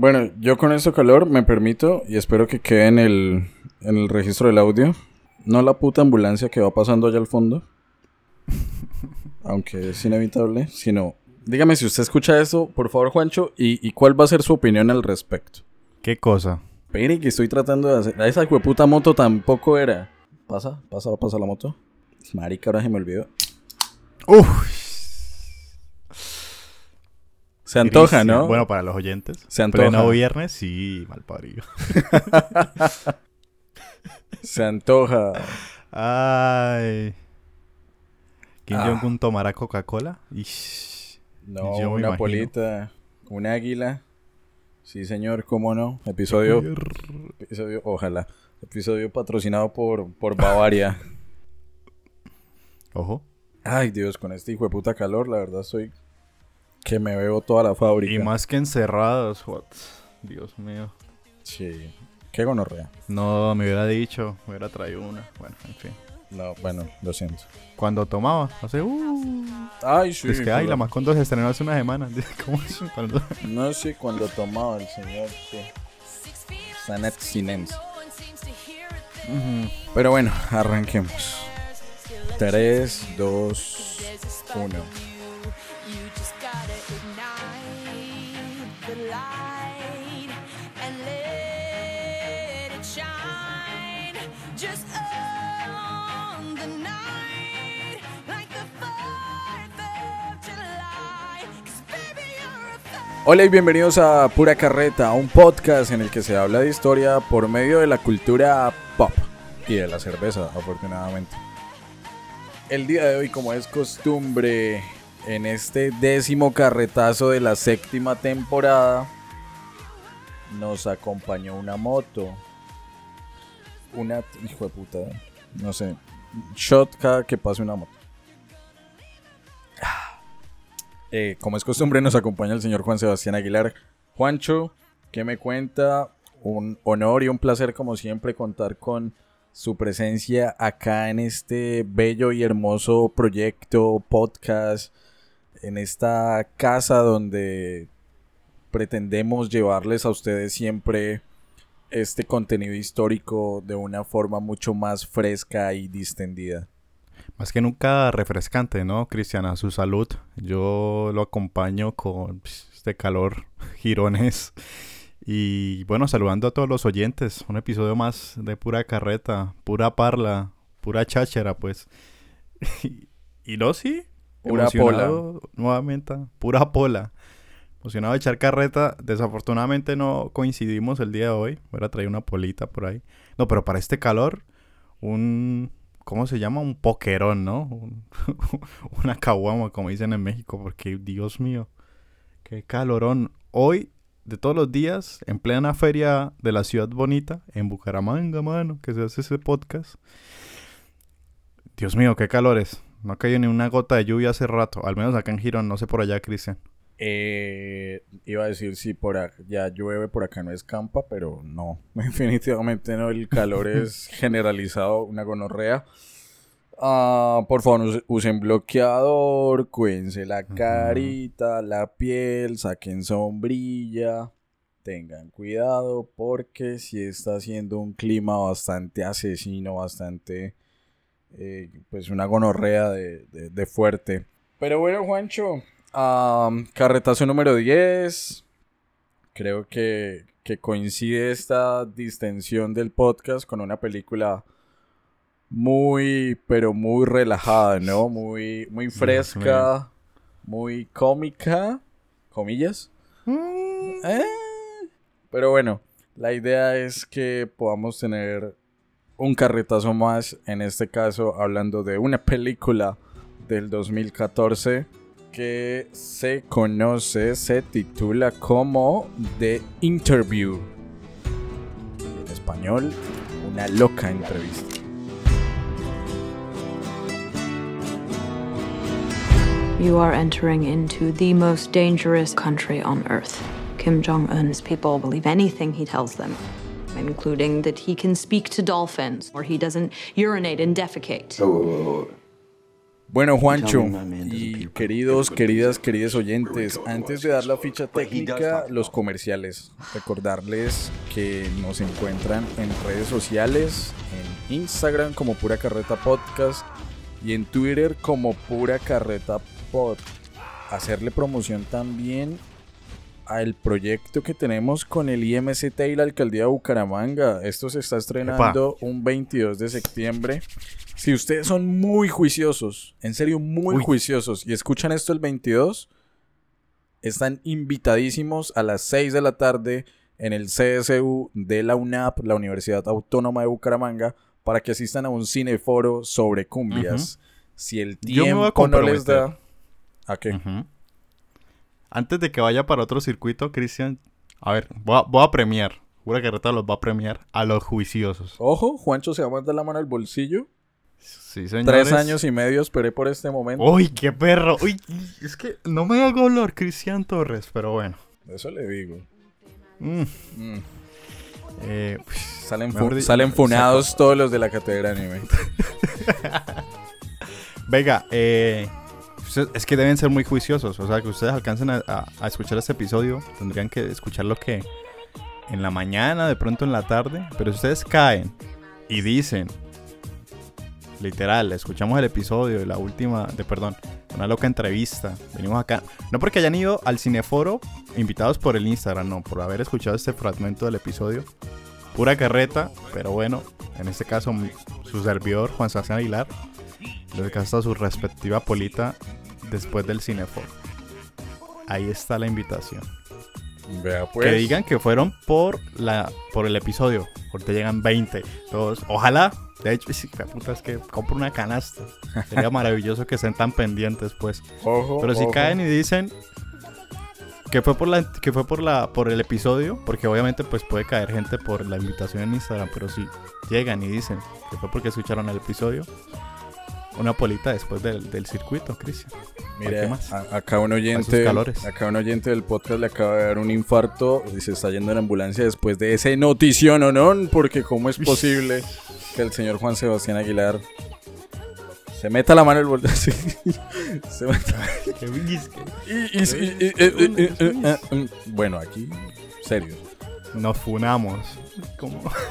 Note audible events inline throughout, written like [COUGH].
Bueno, yo con este calor me permito y espero que quede en el, en el registro del audio. No la puta ambulancia que va pasando allá al fondo. Aunque es inevitable, sino... Dígame si usted escucha eso, por favor, Juancho, y, y cuál va a ser su opinión al respecto. ¿Qué cosa? Pere, que estoy tratando de hacer... Esa puta moto tampoco era... Pasa, pasa, pasa la moto. Marica, ahora se me olvidó. Uf. Se antoja. ¿no? Bueno, para los oyentes. Se antoja. Pleno viernes, sí, mal parido. [LAUGHS] Se antoja. Ay. Kim Ah. Jong-un tomará Coca-Cola? No, Yo una polita, un águila. Sí, señor, cómo no. Episodio, episodio, ojalá. Episodio patrocinado por, por Bavaria. [LAUGHS] Ojo. Ay, Dios, con este hijo de puta calor, la verdad soy que me veo toda la fábrica. Y más que encerrados, what? Dios mío. Sí, qué gonorrea. No, me hubiera dicho, me hubiera traído una. Bueno, en fin. No, bueno, lo siento. Cuando tomaba, hace uh. Ay, sí. es que, ay, la Macondo se estrenó hace una semana. [LAUGHS] ¿Cómo es? Cuando- No sé cuando tomaba el señor, sí. San abstinencia. Pero bueno, arranquemos. 3, 2, 1. Hola y bienvenidos a Pura Carreta, un podcast en el que se habla de historia por medio de la cultura pop y de la cerveza, afortunadamente. El día de hoy, como es costumbre, en este décimo carretazo de la séptima temporada, nos acompañó una moto. Una, hijo de puta, no sé, shot cada que pase una moto. Eh, como es costumbre, nos acompaña el señor Juan Sebastián Aguilar. Juancho, ¿qué me cuenta? Un honor y un placer, como siempre, contar con su presencia acá en este bello y hermoso proyecto, podcast, en esta casa donde pretendemos llevarles a ustedes siempre este contenido histórico de una forma mucho más fresca y distendida. Más que nunca refrescante, ¿no, Cristian? A su salud. Yo lo acompaño con este calor [LAUGHS] girones. Y bueno, saludando a todos los oyentes. Un episodio más de pura carreta, pura parla, pura cháchara, pues. [LAUGHS] y no, sí. Pura emocionado Nuevamente, pura pola. Emocionado de echar carreta. Desafortunadamente no coincidimos el día de hoy. Hubiera traído una polita por ahí. No, pero para este calor, un... ¿Cómo se llama? Un poquerón, ¿no? Un- [LAUGHS] una caguama, como dicen en México. Porque, Dios mío, qué calorón. Hoy, de todos los días, en plena feria de la ciudad bonita, en Bucaramanga, mano, que se hace ese podcast. Dios mío, qué calores. No caído ni una gota de lluvia hace rato. Al menos acá en Girón, no sé por allá, Cristian. Eh, iba a decir si por acá ya llueve, por acá no escampa, pero no, [LAUGHS] definitivamente no, el calor [LAUGHS] es generalizado, una gonorrea. Ah, por favor, us- usen bloqueador, cuídense la carita, la piel, saquen sombrilla, tengan cuidado porque si está haciendo un clima bastante asesino, bastante, eh, pues una gonorrea de, de- de fuerte. Pero bueno, Juancho, Am, carretazo número 10. Creo que, que coincide esta distensión del podcast con una película muy, pero muy relajada, ¿no? Muy, muy fresca, muy cómica, comillas. Eh, Pero bueno, la idea es que podamos tener un carretazo más, en este caso hablando de una película del 2014 que se conoce, se titula como The Interview. En español, una loca entrevista. You are entering into the most dangerous country on earth. Kim Jong un's people believe anything he tells them, including that he can speak to dolphins or he doesn't urinate and defecate. Whoa, whoa, whoa. Bueno, Juancho y queridos, queridas, queridos oyentes, antes de dar la ficha técnica, los comerciales. Recordarles que nos encuentran en redes sociales, en Instagram como Pura Carreta Podcast y en Twitter como Pura Carreta Pod. Hacerle promoción también al proyecto que tenemos con el IMCT y la Alcaldía de Bucaramanga. Esto se está estrenando un 22 de septiembre. Si ustedes son muy juiciosos, en serio muy Uy. juiciosos, y escuchan esto el 22, están invitadísimos a las 6 de la tarde en el CSU de la UNAP, la Universidad Autónoma de Bucaramanga, para que asistan a un cineforo sobre cumbias. Si el tiempo no les da... ¿A qué? Antes de que vaya para otro circuito, Cristian, a ver, voy a, voy a premiar. Pura Carreta los va a premiar a los juiciosos. Ojo, Juancho se va a mandar la mano al bolsillo. Sí, señores. Tres años y medio esperé por este momento. ¡Uy, qué perro! ¡Uy! Es que no me hago olor, Cristian Torres, pero bueno. Eso le digo. Mm, Mm. eh, pues, Salen, fu- salen funados todos los de la cátedra anime. [LAUGHS] Venga, eh, usted- es que deben ser muy juiciosos. O sea, que ustedes alcancen a, a- a escuchar este episodio, tendrían que escucharlo que en la mañana, de pronto en la tarde. Pero si ustedes caen y dicen, literal, escuchamos el episodio de la última, de perdón, una loca entrevista. Venimos acá, no porque hayan ido al cineforo invitados por el Instagram, no, por haber escuchado este fragmento del episodio. Pura carreta, pero bueno, en este caso su servidor, Juan Sebastián Aguilar, les gasta su respectiva polita después del cineforo. Ahí está la invitación. Vea pues. Que digan que fueron por la por el episodio. Porque llegan 20. Todos. Ojalá. De hecho, sí, la puta, es que compro una canasta. Sería maravilloso que estén tan pendientes, pues. Ojo, Pero si ojo. caen y dicen que fue por la que fue por la por el episodio, porque obviamente pues puede caer gente por la invitación en Instagram, pero si llegan y dicen que fue porque escucharon el episodio, una polita después del, del circuito, Cristian. Mire, acá un oyente, acá un oyente del podcast le acaba de dar un infarto y se está yendo en ambulancia después de ese notición o no, porque cómo es posible que el señor Juan Sebastián Aguilar se meta la mano en el bolsillo. se meta. y, bueno, aquí, serio. Nos funamos.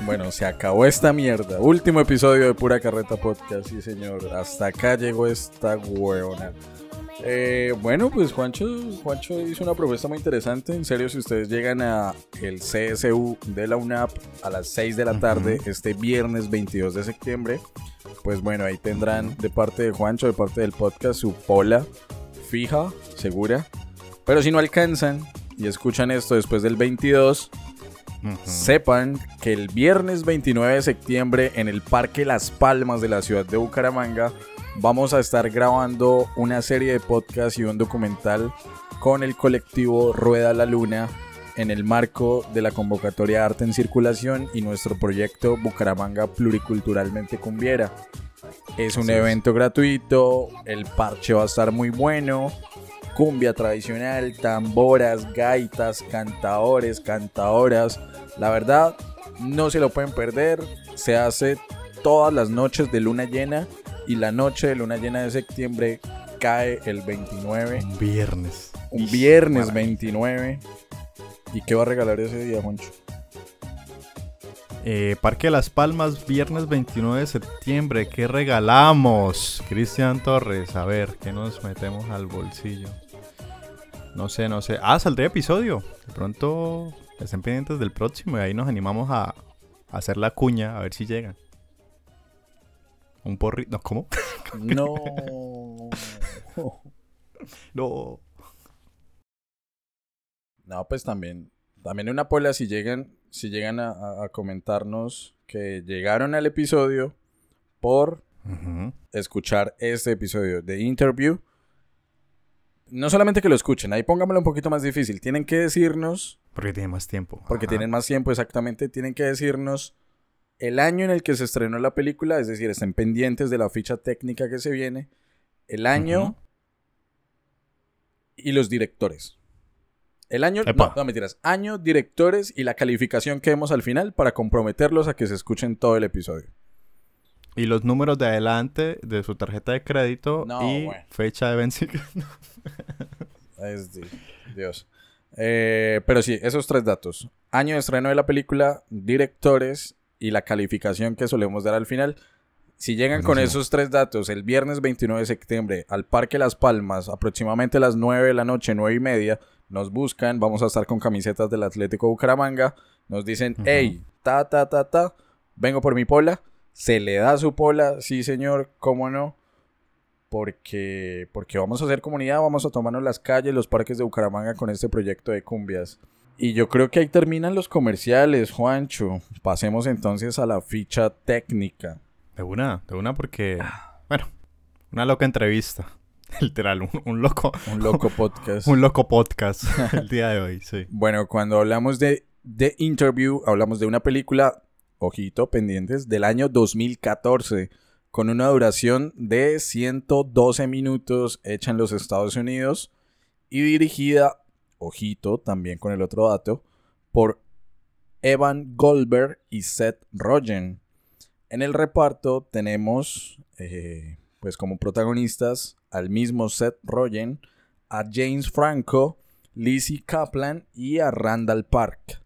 Bueno, se acabó esta mierda. Último episodio de Pura Carreta Podcast, sí señor. Hasta acá llegó esta hueona. Eh, bueno, pues Juancho, Juancho hizo una propuesta muy interesante. En serio, si ustedes llegan a el CSU de la UNAP a las 6 de la tarde, este viernes 22 de septiembre, pues bueno, ahí tendrán de parte de Juancho, de parte del podcast, su pola fija, segura. Pero si no alcanzan y escuchan esto después del 22, Sepan que el viernes 29 de septiembre en el Parque Las Palmas de la ciudad de Bucaramanga vamos a estar grabando una serie de podcasts y un documental con el colectivo Rueda la Luna en el marco de la convocatoria Arte en Circulación y nuestro proyecto Bucaramanga Pluriculturalmente Cumbiera. Es un Así es. evento gratuito, el parche va a estar muy bueno, cumbia tradicional, tamboras, gaitas, cantadores, cantadoras. La verdad, no se lo pueden perder. Se hace todas las noches de luna llena y la noche de luna llena de septiembre cae el 29, un viernes. un viernes maravilla. 29. ¿Y qué va a regalar ese día, Juancho? Eh, Parque Las Palmas, viernes 29 de septiembre. ¿Qué regalamos? Cristian Torres, a ver, ¿qué nos metemos al bolsillo? No sé, no sé. Ah, saldría episodio. De pronto estén pendientes del próximo y ahí nos animamos a, a hacer la cuña, a ver si llegan. Un porrito. No, ¿Cómo? [LAUGHS] No. [LAUGHS] No. No, pues también, también una pola si llegan, si llegan a, comentarnos que llegaron al episodio por escuchar este episodio de Interview. No solamente que lo escuchen, ahí póngamelo un poquito más difícil. Tienen que decirnos, Porque tiene más tiempo. porque Ajá. tienen más tiempo exactamente, tienen que decirnos el año en el que se estrenó la película, es decir, estén pendientes de la ficha técnica que se viene, el año y los directores. El año, Epa. no, no mentiras, año, directores y la calificación que demos al final para comprometerlos a que se escuchen todo el episodio. Y los números de adelante de su tarjeta de crédito No, y bueno. fecha de vencimiento. [LAUGHS] Es di- Dios. Eh, pero sí, esos tres datos. Año de estreno de la película, directores y la calificación que solemos dar al final. Si llegan con esos tres datos el viernes 29 de septiembre al Parque Las Palmas, aproximadamente a las 9 de la noche, 9 y media, nos buscan, vamos a estar con camisetas del Atlético Bucaramanga, nos dicen, hey, ta, ta, ta, ta, vengo por mi pola, se le da su pola, sí señor, cómo no, porque, porque vamos a hacer comunidad, vamos a tomarnos las calles, los parques de Bucaramanga con este proyecto de cumbias. Y yo creo que ahí terminan los comerciales, Juancho. Pasemos entonces a la ficha técnica. De una, de una porque, bueno, una loca entrevista. [LAUGHS] Literal, un, un loco, Un loco podcast. [LAUGHS] un loco podcast [LAUGHS] el día de hoy, sí. Bueno, cuando hablamos de The Interview, hablamos de una película, ojito, pendientes, del año 2014, con una duración de 112 minutos, hecha en los Estados Unidos y dirigida, ojito, también con el otro dato, por Evan Goldberg y Seth Rogen. En el reparto tenemos, eh, pues como protagonistas, al mismo Seth Rogen, a James Franco, Lizzie Kaplan y a Randall Park.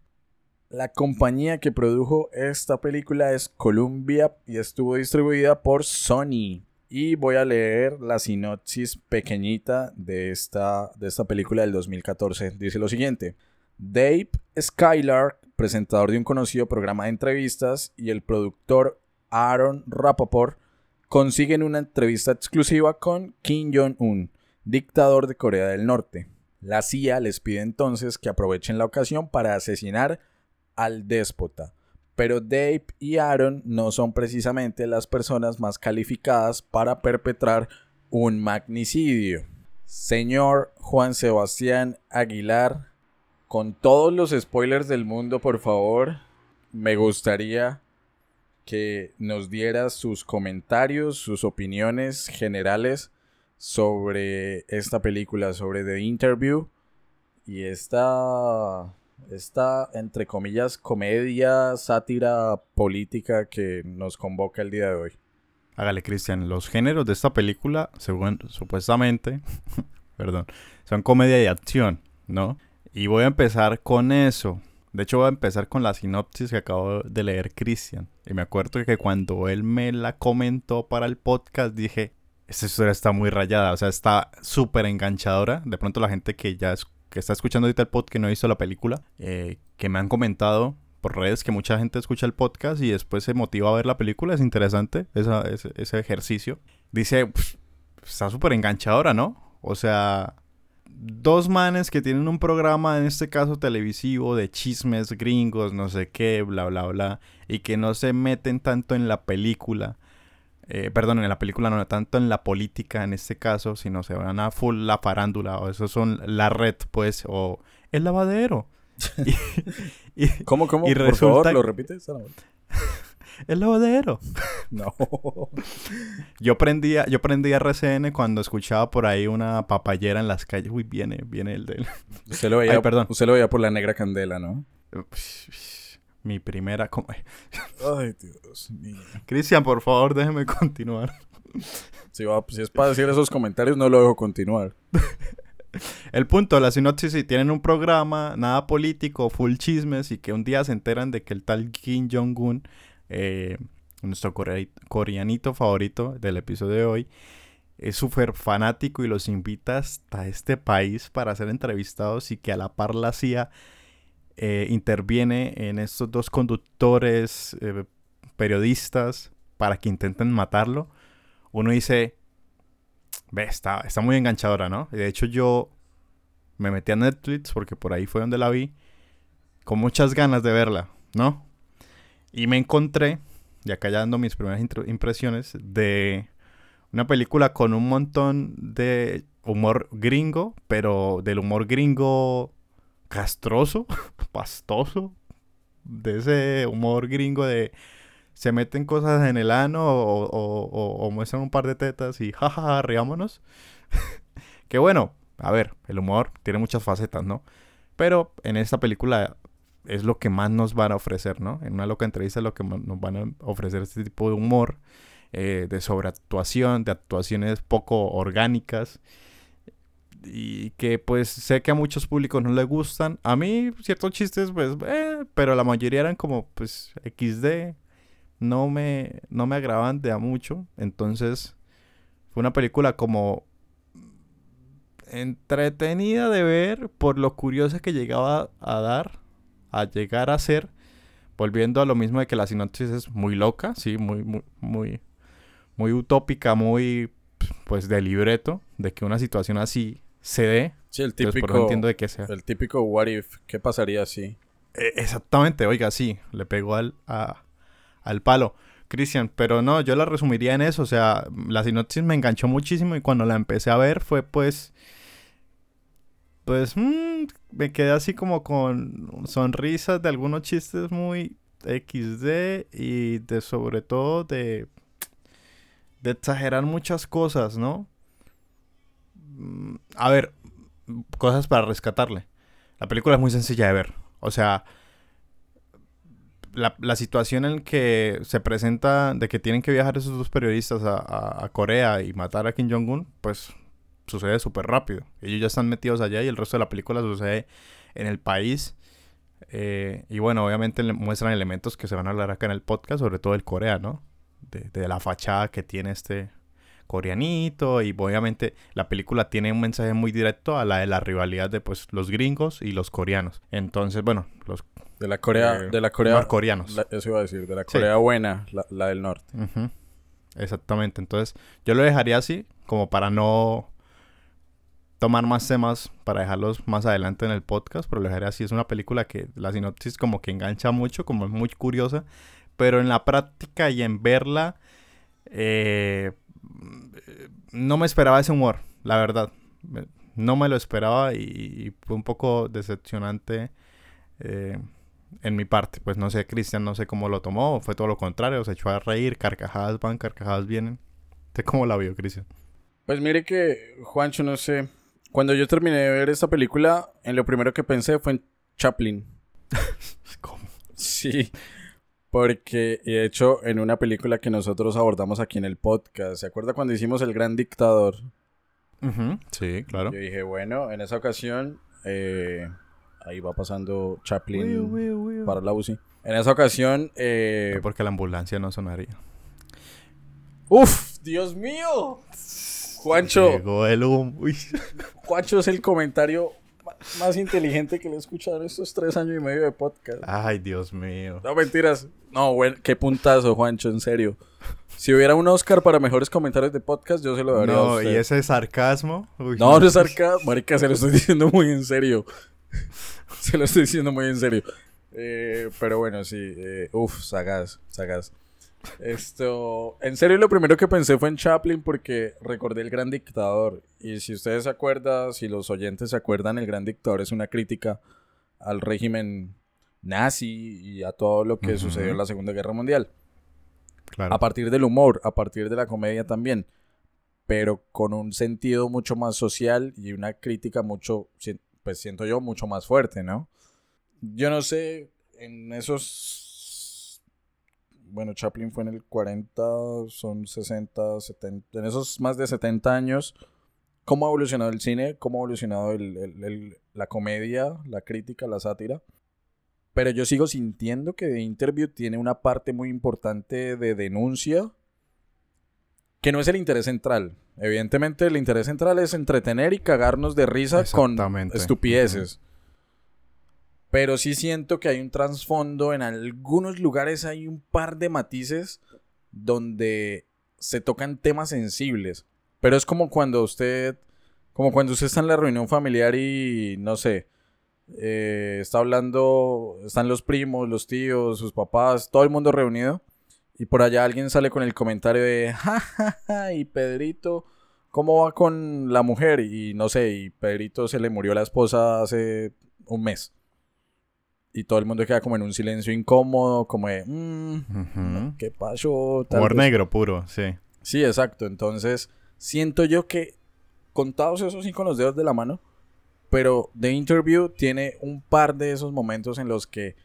La compañía que produjo esta película es Columbia y estuvo distribuida por Sony. Y voy a leer la sinopsis pequeñita de esta, de esta película del 2014. Dice lo siguiente. Dave Skylark, presentador de un conocido programa de entrevistas, y el productor Aaron Rappaport consiguen una entrevista exclusiva con Kim Jong-un, dictador de Corea del Norte. La CIA les pide entonces que aprovechen la ocasión para asesinar al déspota. Pero Dave y Aaron no son precisamente las personas más calificadas para perpetrar un magnicidio. Señor Juan Sebastián Aguilar, con todos los spoilers del mundo, por favor, me gustaría que nos dieras sus comentarios, sus opiniones generales sobre esta película, sobre The Interview y esta, esta entre comillas, comedia, sátira política que nos convoca el día de hoy. Hágale, Cristian. Los géneros de esta película, según supuestamente, [LAUGHS] perdón, son comedia y acción, ¿no? Y voy a empezar con eso. De hecho, voy a empezar con la sinopsis que acabo de leer Cristian. Y me acuerdo que cuando él me la comentó para el podcast, dije, esta historia está muy rayada, o sea, está súper enganchadora. De pronto la gente que ya que está escuchando ahorita el podcast, que no ha visto la película, eh, que me han comentado por redes que mucha gente escucha el podcast y después se motiva a ver la película, es interesante esa- ese, ese ejercicio. Dice, "Pff, está súper enganchadora, ¿no? O sea, dos manes que tienen un programa, en este caso televisivo, de chismes gringos, no sé qué, bla, bla, bla, y que no se meten tanto en la película. Eh, perdón, en la película no, tanto en la política en este caso, sino se van a full la farándula, o eso son la red, pues, o el lavadero. [LAUGHS] Y- y- ¿Cómo, cómo? Y Por resulta- favor, ¿lo repites? [LAUGHS] el lavadero. [LAUGHS] No. Yo prendía, yo prendía RCN cuando escuchaba por ahí una papayera en las calles. Uy, viene, viene el de... Usted lo veía, Ay, perdón. Usted lo veía por la negra candela, ¿no? Mi primera... [LAUGHS] Ay, Dios mío. Cristian, por favor, déjeme continuar. Si, va- si es para decir esos comentarios, no lo dejo continuar. [LAUGHS] El punto, la sinopsis, si tienen un programa, nada político, full chismes, y que un día se enteran de que el tal Kim Jong-un, eh, nuestro core- coreanito favorito del episodio de hoy, es súper fanático y los invita hasta este país para ser entrevistados y que a la par la CIA eh, interviene en estos dos conductores eh, periodistas para que intenten matarlo. Uno dice, está, está muy enganchadora, ¿no? De hecho yo me metí a Netflix porque por ahí fue donde la vi, con muchas ganas de verla, ¿no? Y me encontré, y acá ya dando mis primeras impresiones, de una película con un montón de humor gringo, pero del humor gringo castroso, [LAUGHS] pastoso, de ese humor gringo de se meten cosas en el ano o, muestran un par de tetas y jajaja, riámonos. [LAUGHS] que bueno, a ver, el humor tiene muchas facetas, ¿no? Pero en esta película es lo que más nos van a ofrecer, ¿no? En una loca entrevista es lo que nos van a ofrecer este tipo de humor eh, de sobreactuación, de actuaciones poco orgánicas. Y que pues sé que a muchos públicos no les gustan. A mí ciertos chistes, pues, eh, pero la mayoría eran como pues XD. No me, no me agravan de a mucho. Entonces fue una película como entretenida de ver por lo curiosa que llegaba a dar, a llegar a ser, volviendo a lo mismo de que la sinopsis es muy loca, sí, muy, muy, muy, muy utópica, muy, pues, de libreto, de que una situación así se dé. Sí, el Entonces, típico. no entiendo de qué sea. El típico what if. ¿Qué pasaría si? Eh, exactamente, oiga, sí, le pegó al, a- al palo. Cristian, pero no, yo la resumiría en eso, o sea, la sinopsis me enganchó muchísimo y cuando la empecé a ver fue pues, pues, mm, me quedé así como con sonrisas de algunos chistes muy XD y de sobre todo de, de exagerar muchas cosas, ¿no? A ver, cosas para rescatarle. La película es muy sencilla de ver. O sea, la, la situación en que se presenta de que tienen que viajar esos dos periodistas a, a- Corea y matar a Kim Jong-un, pues sucede súper rápido. Ellos ya están metidos allá y el resto de la película sucede en el país. Eh, y bueno, obviamente muestran elementos que se van a hablar acá en el podcast, sobre todo el Corea, ¿no? De, de la fachada que tiene este coreanito y obviamente la película tiene un mensaje muy directo a la de la rivalidad de pues los gringos y los coreanos. Entonces, bueno, los De la Corea. Eh, de la Corea. norcoreanos. la- eso iba a decir. De la Sí. Corea buena, la, la del norte. Exactamente. Entonces, yo lo dejaría así, como para no tomar más temas, para dejarlos más adelante en el podcast, pero lo dejaría así. Es una película que la sinopsis como que engancha mucho, como es muy curiosa, pero en la práctica y en verla, eh, no me esperaba ese humor, la verdad. No me lo esperaba y, y fue un poco decepcionante eh, en mi parte. Pues no sé, Cristian, no sé cómo lo tomó, fue todo lo contrario, se echó a reír, carcajadas van, carcajadas vienen. ¿Usted cómo la vio, Cristian? Pues mire que, Juancho, no sé. Cuando yo terminé de ver esta película, en lo primero que pensé fue en Chaplin. [LAUGHS] ¿Cómo? Sí. Porque, de hecho, en una película que nosotros abordamos aquí en el podcast, ¿se acuerda cuando hicimos El Gran Dictador? Sí, claro. Yo dije, bueno, en esa ocasión, eh, ahí va pasando Chaplin para la UCI. En esa ocasión, eh, Porque la ambulancia no sonaría. ¡Uf! ¡Dios mío! Juancho, Llegó el humo. Juancho es el comentario más inteligente que le he escuchado en estos tres años y medio de podcast. Ay, Dios mío. No, mentiras. No, bueno, qué puntazo, Juancho, en serio. Si hubiera un Oscar para mejores comentarios de podcast, yo se lo daría a No, usted. y ese sarcasmo. Uy, No, no es sarcasmo. Marica, se lo estoy diciendo muy en serio. [LAUGHS] se lo estoy diciendo muy en serio. Eh, pero bueno, sí. eh, uf, sagaz, sagaz. Esto, en serio, lo primero que pensé fue en Chaplin porque recordé El Gran Dictador. Y si ustedes se acuerdan, si los oyentes se acuerdan, El Gran Dictador es una crítica al régimen nazi y a todo lo que Ujú. sucedió en la Segunda Guerra Mundial. Claro. A partir del humor, a partir de la comedia también. Pero con un sentido mucho más social y una crítica mucho, pues siento yo, mucho más fuerte, ¿no? Yo no sé, en esos... Bueno, Chaplin fue en el 40, son 60, 70, en esos más de 70 años, ¿cómo ha evolucionado el cine? ¿Cómo ha evolucionado el- el- el- la comedia, la crítica, la sátira? Pero yo sigo sintiendo que The Interview tiene una parte muy importante de denuncia que no es el interés central. Evidentemente el interés central es entretener y cagarnos de risa con estupideces. Pero sí siento que hay un trasfondo, en algunos lugares hay un par de matices donde se tocan temas sensibles. Pero es como cuando usted, como cuando usted está en la reunión familiar y no sé, eh, está hablando, están los primos, los tíos, sus papás, todo el mundo reunido. Y por allá alguien sale con el comentario de, [LAUGHS] ja, ja, ja, y Pedrito, ¿cómo va con la mujer? Y no sé, y Pedrito se le murió la esposa hace un mes. Y todo el mundo queda como en un silencio incómodo, como de, "Mm. ¿qué pasó? Tal Humor vez". negro puro, sí. Sí, exacto. Entonces, siento yo que contados esos sí con los dedos de la mano, pero The Interview tiene un par de esos momentos en los que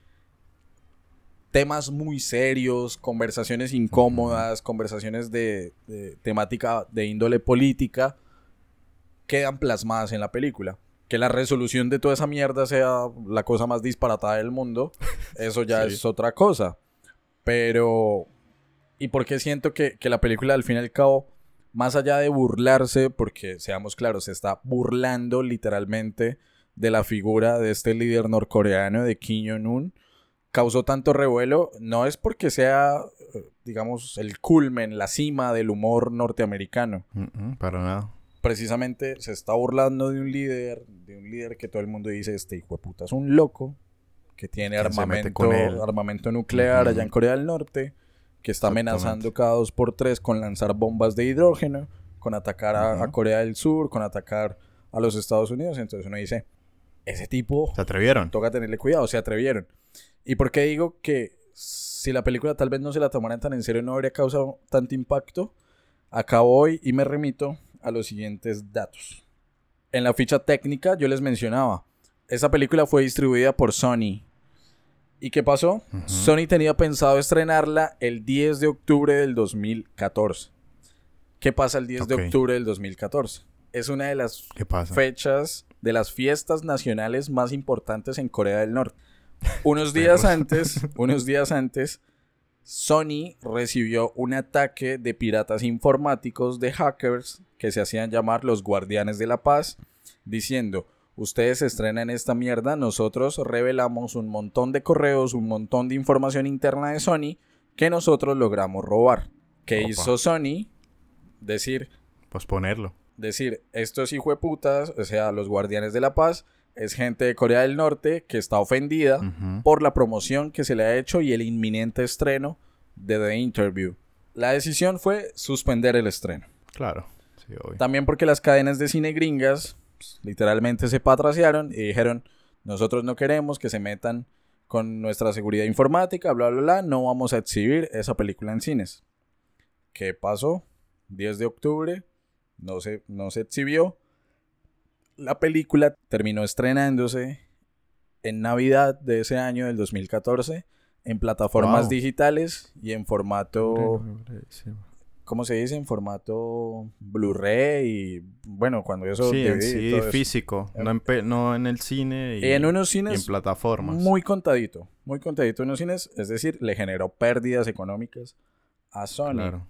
temas muy serios, conversaciones incómodas, conversaciones de, de temática de índole política, quedan plasmadas en la película. Que la resolución de toda esa mierda sea la cosa más disparatada del mundo, [LAUGHS] eso ya Sí. es otra cosa. Pero, ¿y por qué siento que, que la película al fin y al cabo, más allá de burlarse, porque seamos claros, se está burlando literalmente de la figura de este líder norcoreano de Kim Jong-un, causó tanto revuelo, no es porque sea, eh, digamos, el culmen, la cima del humor norteamericano. Mm, mm, para nada. Precisamente se está burlando de un líder, de un líder que todo el mundo dice, este hijo de puta es un loco, que tiene armamento, con armamento nuclear allá en Corea del Norte, que está amenazando cada dos por tres con lanzar bombas de hidrógeno, con atacar a. Corea del Sur, con atacar a los Estados Unidos. Entonces uno dice, ese tipo Se atrevieron. toca tenerle cuidado, se atrevieron. ¿Y por qué digo que si la película tal vez no se la tomaran tan en serio no habría causado tanto impacto? Acabo hoy y me remito a los siguientes datos. En la ficha técnica yo les mencionaba, esa película fue distribuida por Sony. ¿Y qué pasó? Sony tenía pensado estrenarla el 10 de octubre del 2014. ¿Qué pasa el 10 Ok. de octubre del 2014? Es una de las fechas de las fiestas nacionales más importantes en Corea del Norte. [LAUGHS] [LAUGHS] Unos días antes, unos días antes, Sony recibió un ataque de piratas informáticos de hackers que se hacían llamar los Guardianes de la Paz, diciendo, ustedes estrenan esta mierda, nosotros revelamos un montón de correos, un montón de información interna de Sony que nosotros logramos robar. ¿Qué Opa. hizo Sony? Decir, Posponerlo. decir, estos hijueputas, o sea, los guardianes de la paz, es gente de Corea del Norte que está ofendida por la promoción que se le ha hecho y el inminente estreno de The Interview. La decisión fue suspender el estreno. Claro. Sí, obvio. También porque las cadenas de cine gringas pues, literalmente se patraciaron y dijeron, nosotros no queremos que se metan con nuestra seguridad informática, bla, bla, bla, no vamos a exhibir esa película en cines. ¿Qué pasó? 10 de octubre, no se, no se exhibió. La película terminó estrenándose en Navidad de ese año, del 2014, en plataformas Wow. digitales y en formato... ¿cómo se dice? En formato Blu-ray y bueno, cuando eso Sí, en sí, todo eso. físico. No en, no en el cine y, en unos y en cines plataformas. muy contadito, muy contadito en unos cines, es decir, le generó pérdidas económicas a Sony. Claro.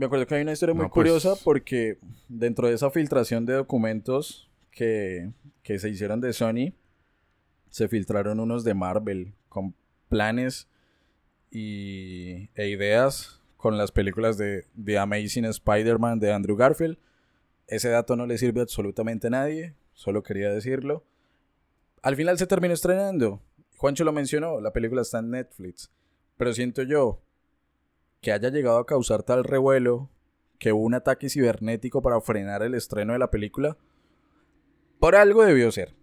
Me acuerdo que hay una historia muy No, pues- curiosa porque dentro de esa filtración de documentos que, que se hicieron de Sony, se filtraron unos de Marvel con planes y, e ideas con las películas de The Amazing Spider-Man de Andrew Garfield. Ese dato no le sirve absolutamente a nadie, solo quería decirlo. Al final se terminó estrenando. Juancho lo mencionó, la película está en Netflix. Pero siento yo que haya llegado a causar tal revuelo que hubo un ataque cibernético para frenar el estreno de la película. Por algo debió ser.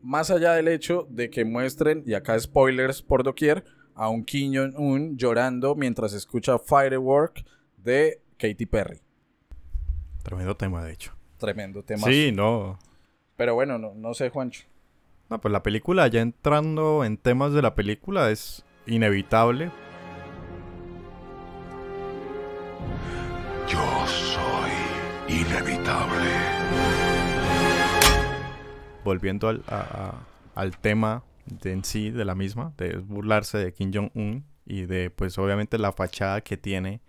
Más allá del hecho de que muestren, y acá spoilers por doquier, a un Kim Jong-un llorando mientras escucha Firework de Katy Perry. Tremendo tema, de hecho. Tremendo tema. Sí, no. Pero bueno, no, no sé, Juancho. No, pues la película, ya entrando en temas de la película, es inevitable. Volviendo al, tema de en sí de la misma, de burlarse de Kim Jong-un y de, pues obviamente, la fachada que tiene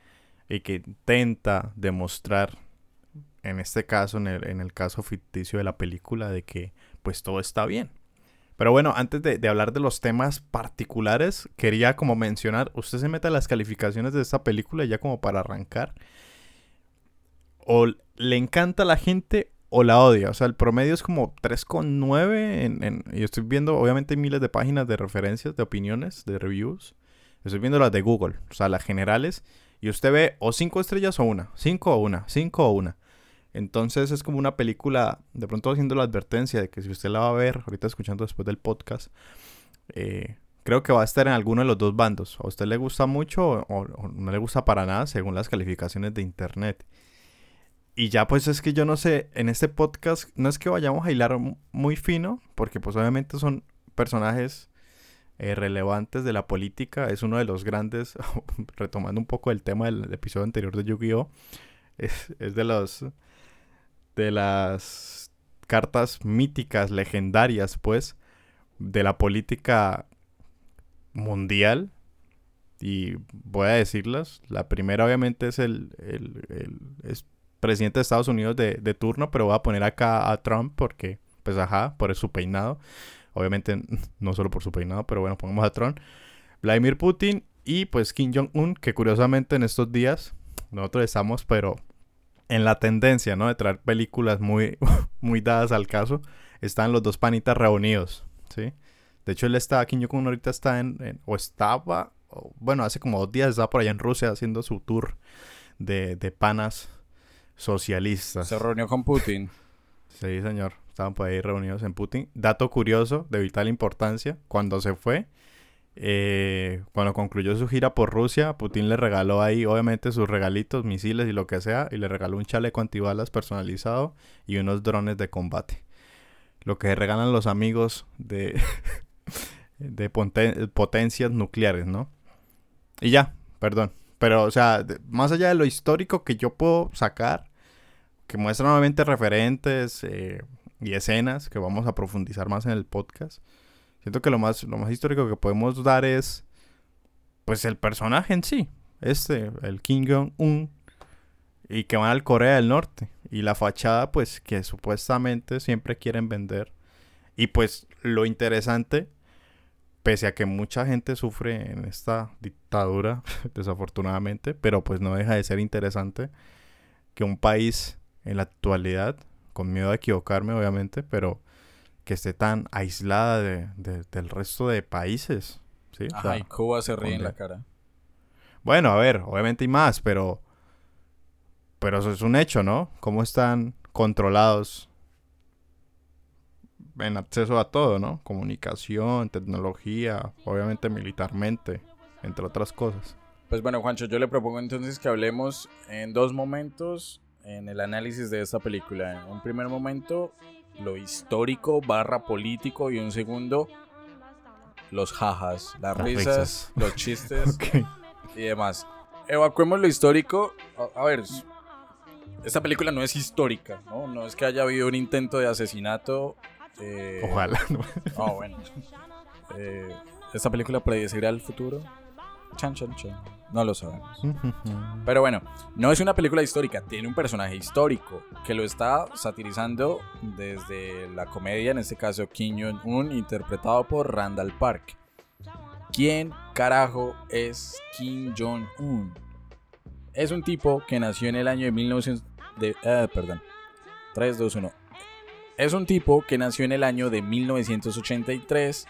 y que intenta demostrar, en este caso, en el, en el caso ficticio de la película, de que pues todo está bien. Pero bueno, antes de, de hablar de los temas particulares, quería como mencionar, usted se mete a las calificaciones de esta película ya como para arrancar. O le encanta a la gente o la odia. O sea, el promedio es como 3,9 en, en... Y estoy viendo, obviamente, miles de páginas de referencias, de opiniones, de reviews. Estoy viendo las de Google, o sea, las generales. Y usted ve o 5 estrellas o una, 5 o una, 5 o una. Entonces es como una película, de pronto haciendo la advertencia de que si usted la va a ver, ahorita escuchando después del podcast, eh, creo que va a estar en alguno de los dos bandos. A usted le gusta mucho o, o no le gusta para nada según las calificaciones de internet. Y ya pues es que yo no sé, en este podcast no es que vayamos a hilar mu- muy fino, porque pues obviamente son personajes eh, relevantes de la política. Es uno de los grandes, [LAUGHS] retomando un poco el tema del episodio anterior de Yu-Gi-Oh! Es, es de los de las cartas míticas, legendarias, pues, de la política mundial. Y voy a decirlas. La primera, obviamente, es el, el- el- presidente de Estados Unidos de, turno, pero voy a poner acá a Trump porque, pues, ajá, por su peinado. Obviamente, [LAUGHS] no solo por su peinado, pero bueno, pongamos a Trump. Vladimir Putin y, pues, Kim Jong-un, que curiosamente en estos días nosotros estamos, pero en la tendencia, ¿no? De traer películas muy, [LAUGHS] muy dadas al caso. Están los dos panitas reunidos, ¿sí? De hecho, él está, Kim Jong-un ahorita está en, o estaba, bueno, hace como dos días estaba por allá en Rusia haciendo su tour de panas socialistas. Se reunió con Putin. [LAUGHS] Sí, señor. Estaban por ahí reunidos en Putin. Dato curioso de vital importancia. Cuando se fue, eh, cuando concluyó su gira por Rusia, Putin le regaló ahí, obviamente, sus regalitos, misiles y lo que sea. Y le regaló un chaleco antibalas personalizado y unos drones de combate. Lo que regalan los amigos de, [LAUGHS] de potencias nucleares, ¿no? Y ya, perdón. Pero, o sea, más allá de lo histórico que yo puedo sacar, que muestra nuevamente referentes eh, y escenas que vamos a profundizar más en el podcast. Siento que lo más, lo más histórico que podemos dar es, pues, el personaje en sí. Este, el Kim Jong-un. Y que van al Corea del Norte. Y la fachada, pues, que supuestamente siempre quieren vender. Y pues, lo interesante, pese a que mucha gente sufre en esta dictadura, [LAUGHS] desafortunadamente, pero pues no deja de ser interesante que un país en la actualidad, con miedo a equivocarme obviamente, pero que esté tan aislada de, de- del resto de países. ¿sí? O Ajá, sea, y Cuba se ríe en la cara. bueno, a ver, obviamente hay más, pero. Pero eso es un hecho, ¿no? ¿Cómo están controlados en acceso a todo, ¿no? Comunicación, tecnología, obviamente militarmente, entre otras cosas. Pues bueno, Juancho, yo le propongo entonces que hablemos en dos momentos en el análisis de esta película. En un primer momento, lo histórico barra político y un segundo, los jajas, las, Las risas, risas. los chistes [LAUGHS] Ok. y demás. Evacuemos lo histórico. A, a ver, esta película no es histórica, ¿no? No es que haya habido un intento de asesinato. Eh, Ojalá. ¿no? Ah, bueno. Eh, ¿Esta película predecirá el futuro? Chan, chan, chan. No lo sabemos. [LAUGHS] Pero bueno, no es una película histórica, tiene un personaje histórico que lo está satirizando desde la comedia, en este caso Kim Jong-un, interpretado por Randall Park. ¿Quién carajo es Kim Jong-un? Es un tipo que nació en el año de 1900... De, ah, perdón. 3, 2, 1. Es un tipo que nació en el año de 1983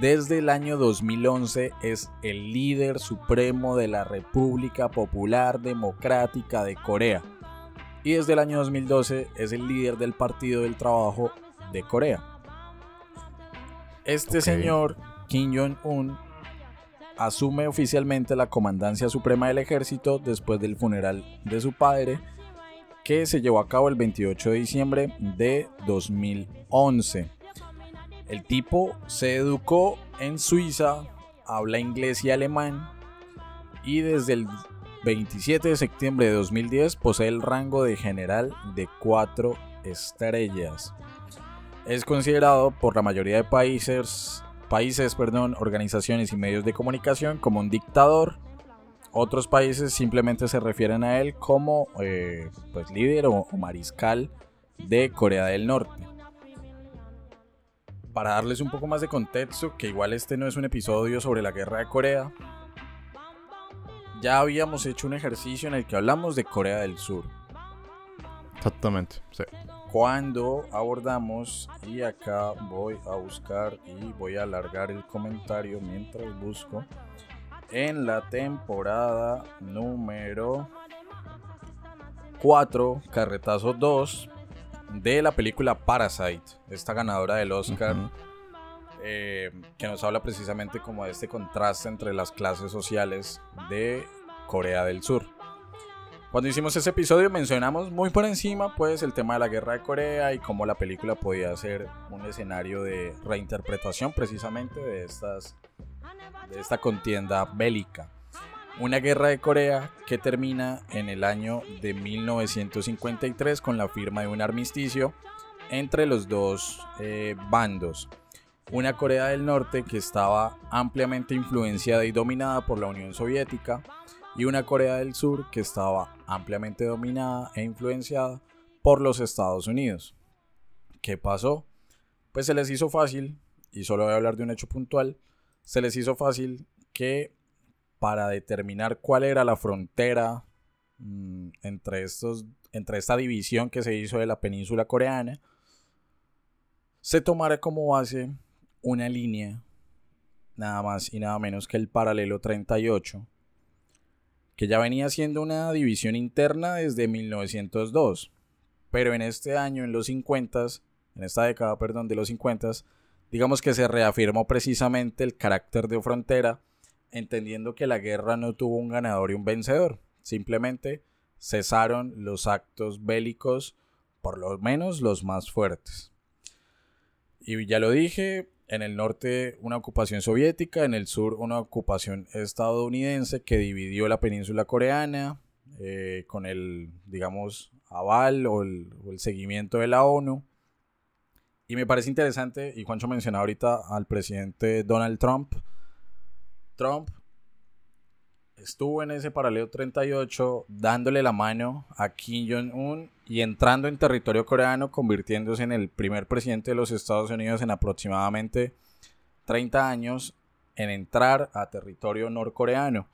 desde el año 2011 es el líder supremo de la República Popular Democrática de Corea. Y desde el año 2012 es el líder del Partido del Trabajo de Corea. Este señor, Kim Jong-un, asume oficialmente la comandancia suprema del ejército después del funeral de su padre, que se llevó a cabo el 28 de diciembre de 2011. El tipo se educó en Suiza, habla inglés y alemán y desde el 27 de septiembre de 2010 posee el rango de general de 4 estrellas. Es considerado por la mayoría de países, países perdón, organizaciones y medios de comunicación como un dictador. Otros países simplemente se refieren a él como eh, pues, líder o- o mariscal de Corea del Norte para darles un poco más de contexto, que igual este no es un episodio sobre la guerra de Corea, ya habíamos hecho un ejercicio en el que hablamos de Corea del Sur. Exactamente. Sí. Cuando abordamos, y acá voy a buscar y voy a alargar el comentario mientras busco, en la temporada número 4, Carretazo 2, de la película Parasite, esta ganadora del Oscar. Eh, que nos habla precisamente como de este contraste entre las clases sociales de Corea del Sur. Cuando hicimos ese episodio mencionamos muy por encima pues el tema de la guerra de Corea y cómo la película podía ser un escenario de reinterpretación precisamente de estas de esta contienda bélica. Una guerra de Corea que termina en el año de 1953 con la firma de un armisticio entre los dos eh, bandos. Una Corea del Norte que estaba ampliamente influenciada y dominada por la Unión Soviética y una Corea del Sur que estaba ampliamente dominada e influenciada por los Estados Unidos. ¿Qué pasó? Pues se les hizo fácil, y solo voy a hablar de un hecho puntual, se les hizo fácil que para determinar cuál era la frontera mm, entre, estos, entre esta división que se hizo de la península coreana, se tomara como base una línea, nada más y nada menos que el paralelo 38, que ya venía siendo una división interna desde 1902, pero en este año, en los 50, en esta década, perdón, de los 50, digamos que se reafirmó precisamente el carácter de frontera, entendiendo que la guerra no tuvo un ganador y un vencedor, simplemente cesaron los actos bélicos, por lo menos los más fuertes. Y ya lo dije, en el norte una ocupación soviética, en el sur una ocupación estadounidense que dividió la península coreana eh, con el, digamos, aval o el, o el seguimiento de la ONU. Y me parece interesante, y Juancho mencionaba ahorita al presidente Donald Trump. Trump estuvo en ese paralelo 38 dándole la mano a Kim Jong-un y entrando en territorio coreano, convirtiéndose en el primer presidente de los Estados Unidos en aproximadamente 30 años en entrar a territorio norcoreano.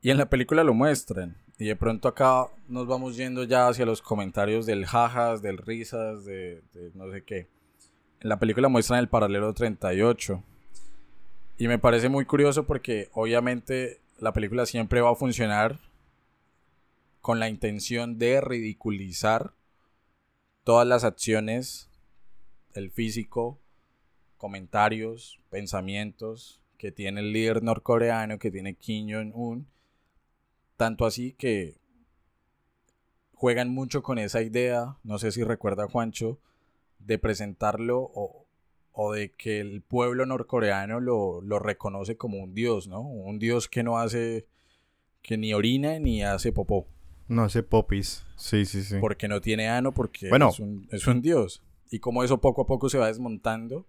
Y en la película lo muestran. Y de pronto acá nos vamos yendo ya hacia los comentarios del jajas, del risas, de, no sé qué. En la película muestran el paralelo 38. Y me parece muy curioso porque obviamente la película siempre va a funcionar con la intención de ridiculizar todas las acciones, el físico, comentarios, pensamientos que tiene el líder norcoreano, que tiene Kim Jong-un. Tanto así que juegan mucho con esa idea, no sé si recuerda Juancho, de presentarlo o, o de que el pueblo norcoreano lo, lo reconoce como un dios, ¿no? Un dios que no hace, que ni orina ni hace popó. No, ese popis. Sí, sí, sí. Porque no tiene ano, porque Bueno. es, un, es un dios. Y como eso poco a poco se va desmontando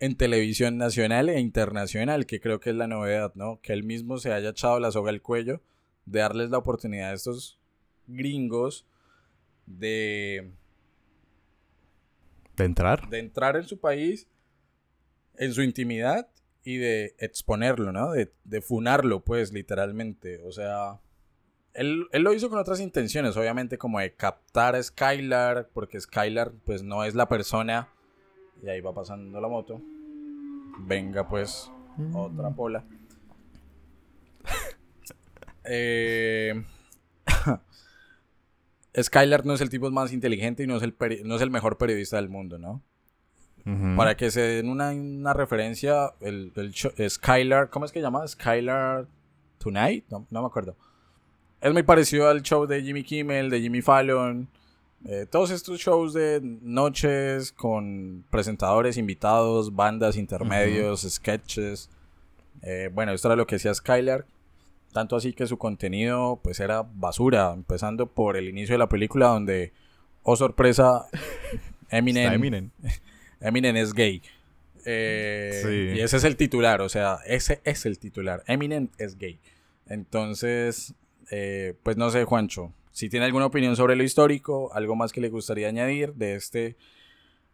en televisión nacional e internacional, que creo que es la novedad, ¿no? Que él mismo se haya echado la soga al cuello de darles la oportunidad a estos gringos de, ¿De entrar? de entrar en su país, en su intimidad y de exponerlo, ¿no? De, de funarlo, pues, literalmente. O sea, él, él lo hizo con otras intenciones, obviamente, como de captar a Skylar, porque Skylar, pues, no es la persona. Y ahí va pasando la moto. Venga, pues, otra pola. Eh, Skylar no es el tipo más inteligente y no es el, no es el mejor periodista del mundo, ¿no? Para que se den una, una referencia, el, Skylar, ¿cómo es que se llama? Skylar Tonight, no, no me acuerdo. Es muy parecido al show de Jimmy Kimmel, de Jimmy Fallon. eh, todos estos shows de noches con presentadores invitados, bandas, intermedios, sketches. Eh, bueno, esto era lo que hacía Skylar. Tanto así que su contenido pues era basura, empezando por el inicio de la película donde, oh sorpresa, [LAUGHS] Eminem, Eminem. [LAUGHS] Eminem es gay. Eh, Sí. Y ese es el titular, o sea, ese es el titular. Eminem es gay. Entonces, eh, pues no sé, Juancho, si tiene alguna opinión sobre lo histórico, algo más que le gustaría añadir de este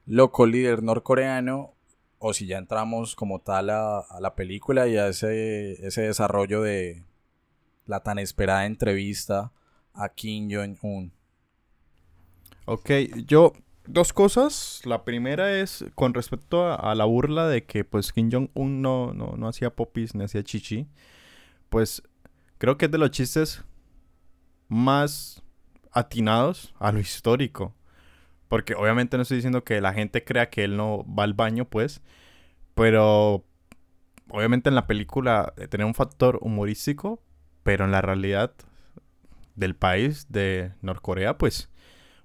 loco líder norcoreano, o si ya entramos como tal a, a la película y a ese, ese desarrollo de la tan esperada entrevista a Kim Jong-un. Ok, yo... Dos cosas. La primera es con respecto a, la burla de que pues Kim Jong-un no, no, no hacía popis ni hacía chichi. Pues creo que es de los chistes más atinados a lo histórico. Porque obviamente no estoy diciendo que la gente crea que él no va al baño, pues. Pero obviamente en la película eh, tenía un factor humorístico, pero en la realidad del país de Norcorea, pues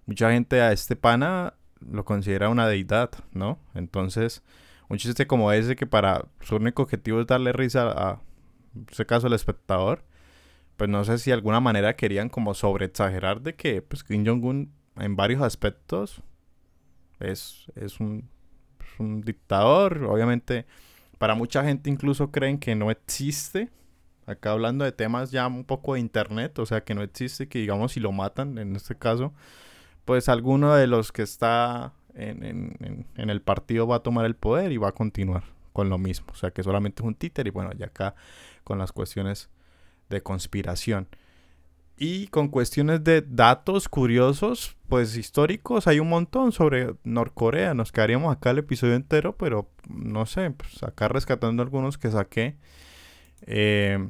mucha gente a este pana lo considera una deidad, ¿no? Entonces, un chiste como ese que para su único objetivo es darle risa a, en este caso, al espectador, pues no sé si de alguna manera querían como sobreexagerar de que pues Kim Jong-un en varios aspectos es, es un, es un dictador, obviamente para mucha gente incluso creen que no existe, acá hablando de temas ya un poco de internet, o sea que no existe, que digamos si lo matan en este caso, pues alguno de los que está en, en- en- el partido va a tomar el poder y va a continuar con lo mismo. O sea que solamente es un títer y bueno, ya acá con las cuestiones de conspiración. Y con cuestiones de datos curiosos, pues históricos, hay un montón sobre Norcorea. Nos quedaríamos acá el episodio entero, pero no sé, pues acá rescatando algunos que saqué. Eh,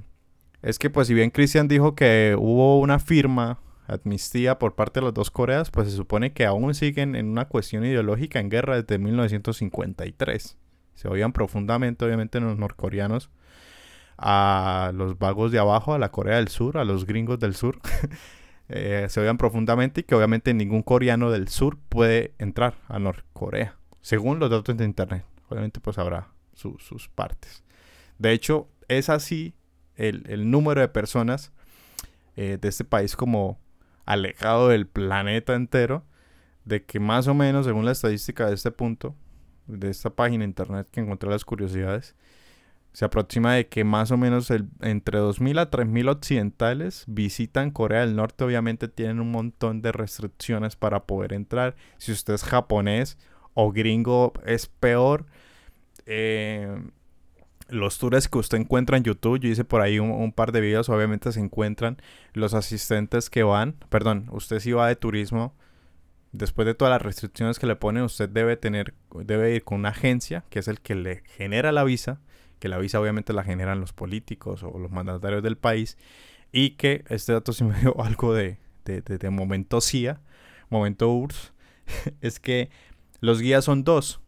es que pues si bien Christian dijo que hubo una firma amnistía por parte de las dos Coreas, pues se supone que aún siguen en una cuestión ideológica en guerra desde 1953. Se odian profundamente, obviamente, los norcoreanos a los vagos de abajo, a la Corea del Sur, a los gringos del sur. [LAUGHS] Eh, se odian profundamente y que obviamente ningún coreano del sur puede entrar a Norcorea, según los datos de internet. Obviamente pues habrá su- sus partes. De hecho, es así el, el número de personas eh, de este país como alejado del planeta entero, de que más o menos, según la estadística de este punto, de esta página de internet que encontré las curiosidades, se aproxima de que más o menos el- entre 2.000 a 3.000 occidentales visitan Corea del Norte. Obviamente tienen un montón de restricciones para poder entrar. Si usted es japonés o gringo, es peor. Eh, los tours que usted encuentra en YouTube, yo hice por ahí un, par de videos, obviamente se encuentran los asistentes que van, perdón, usted si va de turismo, después de todas las restricciones que le ponen, usted debe tener, debe ir con una agencia, que es el que le genera la visa, que la visa obviamente la generan los políticos o los mandatarios del país, y que este dato sí [LAUGHS] me dio algo de, de, de- de momento CIA, momento URSS, [LAUGHS] es que los guías son dos,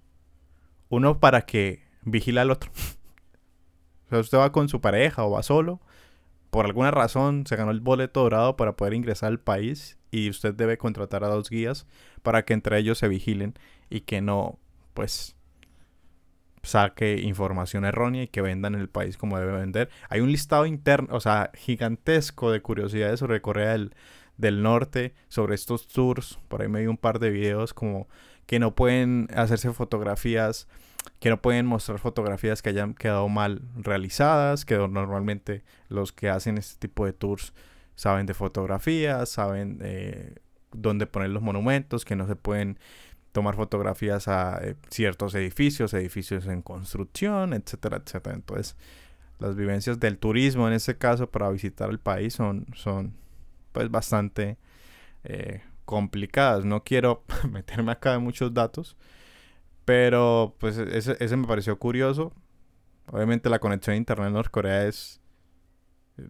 uno para que vigila al otro. [LAUGHS] O sea, usted va con su pareja o va solo. Por alguna razón se ganó el boleto dorado para poder ingresar al país y usted debe contratar a dos guías para que entre ellos se vigilen y que no, pues, saque información errónea y que vendan en el país como debe vender. Hay un listado interno, o sea, gigantesco de curiosidades sobre Corea del, del Norte, sobre estos tours. Por ahí me vi un par de videos como que no pueden hacerse fotografías que no pueden mostrar fotografías que hayan quedado mal realizadas, que normalmente los que hacen este tipo de tours saben de fotografías, saben eh, dónde poner los monumentos, que no se pueden tomar fotografías a eh, ciertos edificios, edificios en construcción, etcétera, etcétera. Entonces, las vivencias del turismo en este caso para visitar el país son, son pues bastante eh, complicadas. No quiero [LAUGHS] meterme acá en muchos datos, pero pues ese, ese me pareció curioso. Obviamente la conexión a internet en Norcorea es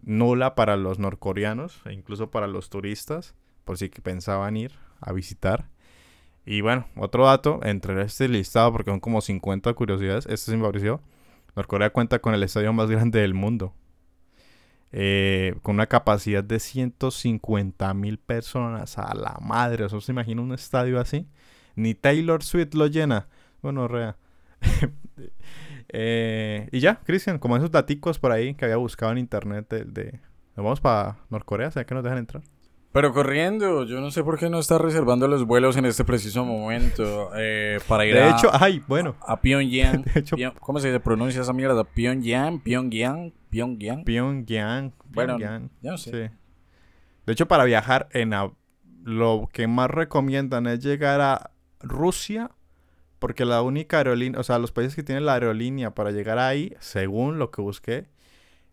nula para los norcoreanos e incluso para los turistas, por si pensaban ir a visitar. Y bueno, otro dato entre este listado, porque son como 50 curiosidades, este sí me pareció. Norcorea cuenta con el estadio más grande del mundo. eh, con una capacidad de 150 mil personas a la madre. ¿Eso se imagina un estadio así? Ni Taylor Swift lo llena. Bueno, rea. [LAUGHS] Eh, y ya, Cristian, como esos daticos por ahí que había buscado en internet de... de- nos vamos para Norcorea, ¿sabes que nos dejan entrar? Pero corriendo, yo no sé por qué no está reservando los vuelos en este preciso momento eh, para ir De a, hecho, ay, bueno, a Pyongyang. [LAUGHS] de hecho- ¿Cómo se pronuncia esa mierda? Pyongyang, Pyongyang, Pyongyang. Pyongyang. Bueno, Pyongyang, ya no sé. sí. De hecho, para viajar en lo que más recomiendan es llegar a Rusia, porque la única aerolínea, o sea, los países que tienen la aerolínea para llegar ahí, según lo que busqué,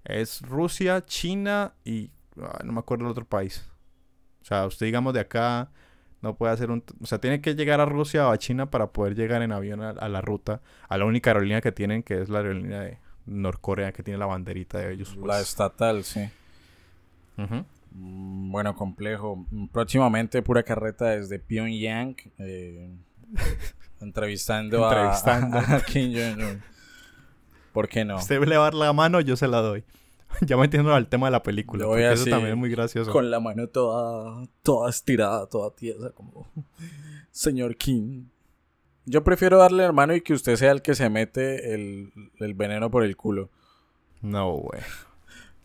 es Rusia, China y ah, no me acuerdo el otro país. O sea, usted digamos de acá no puede hacer un, o sea, tiene que llegar a Rusia o a China para poder llegar en avión a, a la ruta, a la única aerolínea que tienen, que es la aerolínea de Norcorea, que tiene la banderita de ellos. La estatal, sí. Mm, Bueno, complejo. Mm, Próximamente pura carreta desde Pyongyang. eh, [LAUGHS] entrevistando, a- Entrevistando. A, Kim Jong-un. ¿Por qué no? Usted le va a dar la mano, yo se la doy. [LAUGHS] ya metiéndolo al tema de la película. Porque eso también es muy gracioso. Con la mano toda, toda estirada, toda tiesa, como [LAUGHS] señor King. Yo prefiero darle hermano y que usted sea el que se mete el, el veneno por el culo. No, güey.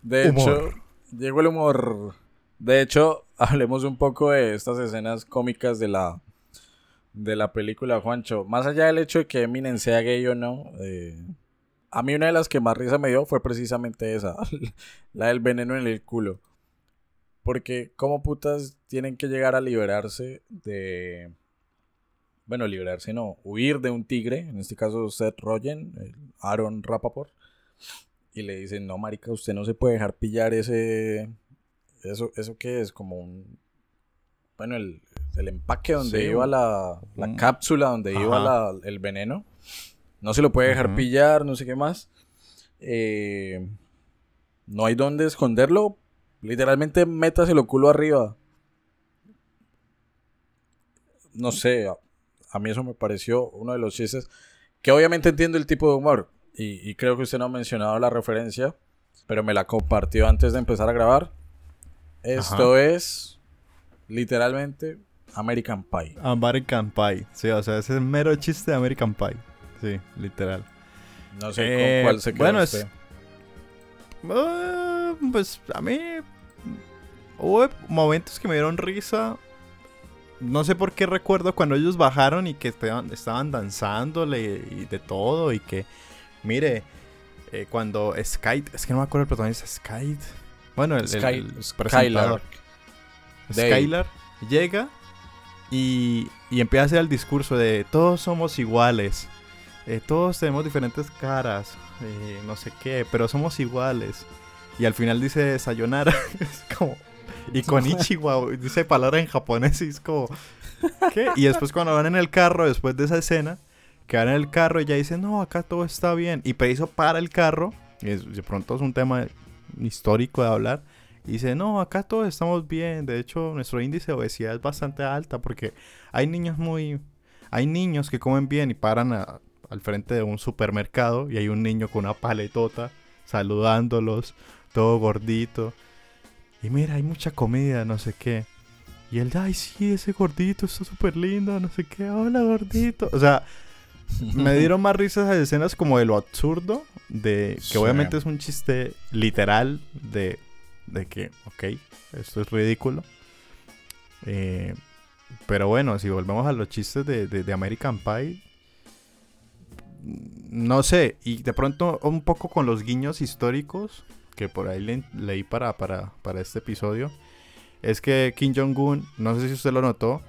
De Humor. hecho, llegó el humor. De hecho, hablemos un poco de estas escenas cómicas de la de la película, Juancho. Más allá del hecho de que Eminem sea gay o no, eh, a mí una de las que más risa me dio fue precisamente esa, [LAUGHS] la del veneno en el culo. Porque cómo putas tienen que llegar a liberarse de... Bueno, liberarse no, huir de un tigre, en este caso Seth Rogen, Aaron Rappaport. Y le dicen, no, marica, usted no se puede dejar pillar ese... ¿Eso, eso qué es? Como un... Bueno, el, el empaque donde Sí, iba la, la un- cápsula, donde iba la- el veneno. No se lo puede dejar pillar, no sé qué más. Eh, no hay dónde esconderlo. Literalmente métaselo culo arriba. No sé, a, a mí eso me pareció uno de los chistes. Que obviamente entiendo el tipo de humor. Y, y creo que usted no ha mencionado la referencia. Pero me la compartió antes de empezar a grabar. Esto es literalmente American Pie. American Pie. Sí, o sea, ese es el mero chiste de American Pie. Sí, literal. No sé Eh, con cuál se quedó bueno, es- usted. Ah, pues a mí hubo momentos que me dieron risa. No sé por qué recuerdo cuando ellos bajaron y que estaban, estaban danzándole y de todo y que, mire, eh, cuando Sky, es que no me acuerdo el protagonista, Sky, bueno, el, el- Sky- el Skylar. presentador. Dave. Skylar llega y, y empieza a hacer el discurso de todos somos iguales, eh, todos tenemos diferentes caras, eh, no sé qué, pero somos iguales. Y al final dice sayonara, [LAUGHS] es como... Y con Ichiwa dice palabra en japonés y es como... ¿Qué? Y después cuando van en el carro, después de esa escena, que van en el carro y ya dice, no, acá todo está bien. Y Peiso para el carro, y es- de pronto es un tema histórico de hablar, y dice, no, acá todos estamos bien. De hecho, nuestro índice de obesidad es bastante alta porque hay niños muy... Hay niños que comen bien y paran a- al frente de un supermercado y hay un niño con una paletota saludándolos, todo gordito. Y mira, hay mucha comida, no sé qué. Y él, ay, sí, ese gordito está súper lindo, no sé qué, hola gordito. O sea, me [LAUGHS] dieron más risas esas escenas como de lo absurdo, de que Sí. obviamente es un chiste literal de, de que, ok, esto es ridículo. Eh, pero bueno, si volvemos a los chistes de, de- de American Pie, no sé, y de pronto un poco con los guiños históricos que por ahí le- leí para, para, para este episodio, es que Kim Jong-un, no sé si usted lo notó,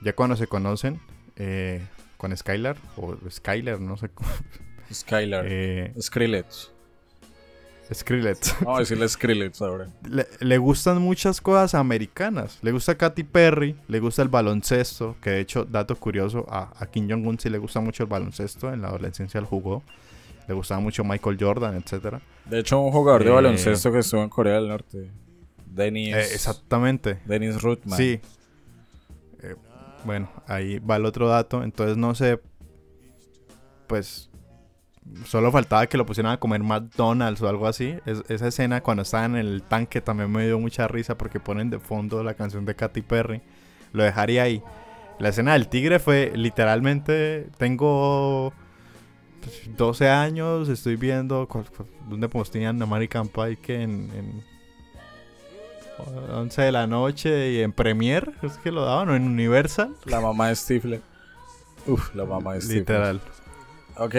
ya cuando se conocen eh, con Skylar, o Skylar, no sé cómo. Skylar. Eh, Skrillex. Skrillex. [LAUGHS] Vamos a decirle Skrillex ahora. le, le gustan muchas cosas americanas. Le gusta Katy Perry, le gusta el baloncesto, que de hecho, dato curioso, a, a Kim Jong-un sí le gusta mucho el baloncesto, en la adolescencia él jugó. Le gustaba mucho Michael Jordan, etcétera. De hecho, un jugador de Eh. baloncesto que estuvo en Corea del Norte. Dennis. Eh, exactamente. Dennis Rutman. Sí. Eh, bueno, ahí va el otro dato. Entonces no sé. Pues. Solo faltaba que lo pusieran a comer McDonald's o algo así. Es- esa escena cuando estaban en el tanque también me dio mucha risa porque ponen de fondo la canción de Katy Perry. Lo dejaría ahí. La escena del tigre fue literalmente. Tengo pues, 12 años, estoy viendo. ¿cuál- cuál- ¿Dónde postean American Pie? Que en, en 11 de la noche y en Premiere, es que lo daban, o en Universal. La mamá de Stifler. Uf, la mamá de Stifler. Literal. Ok,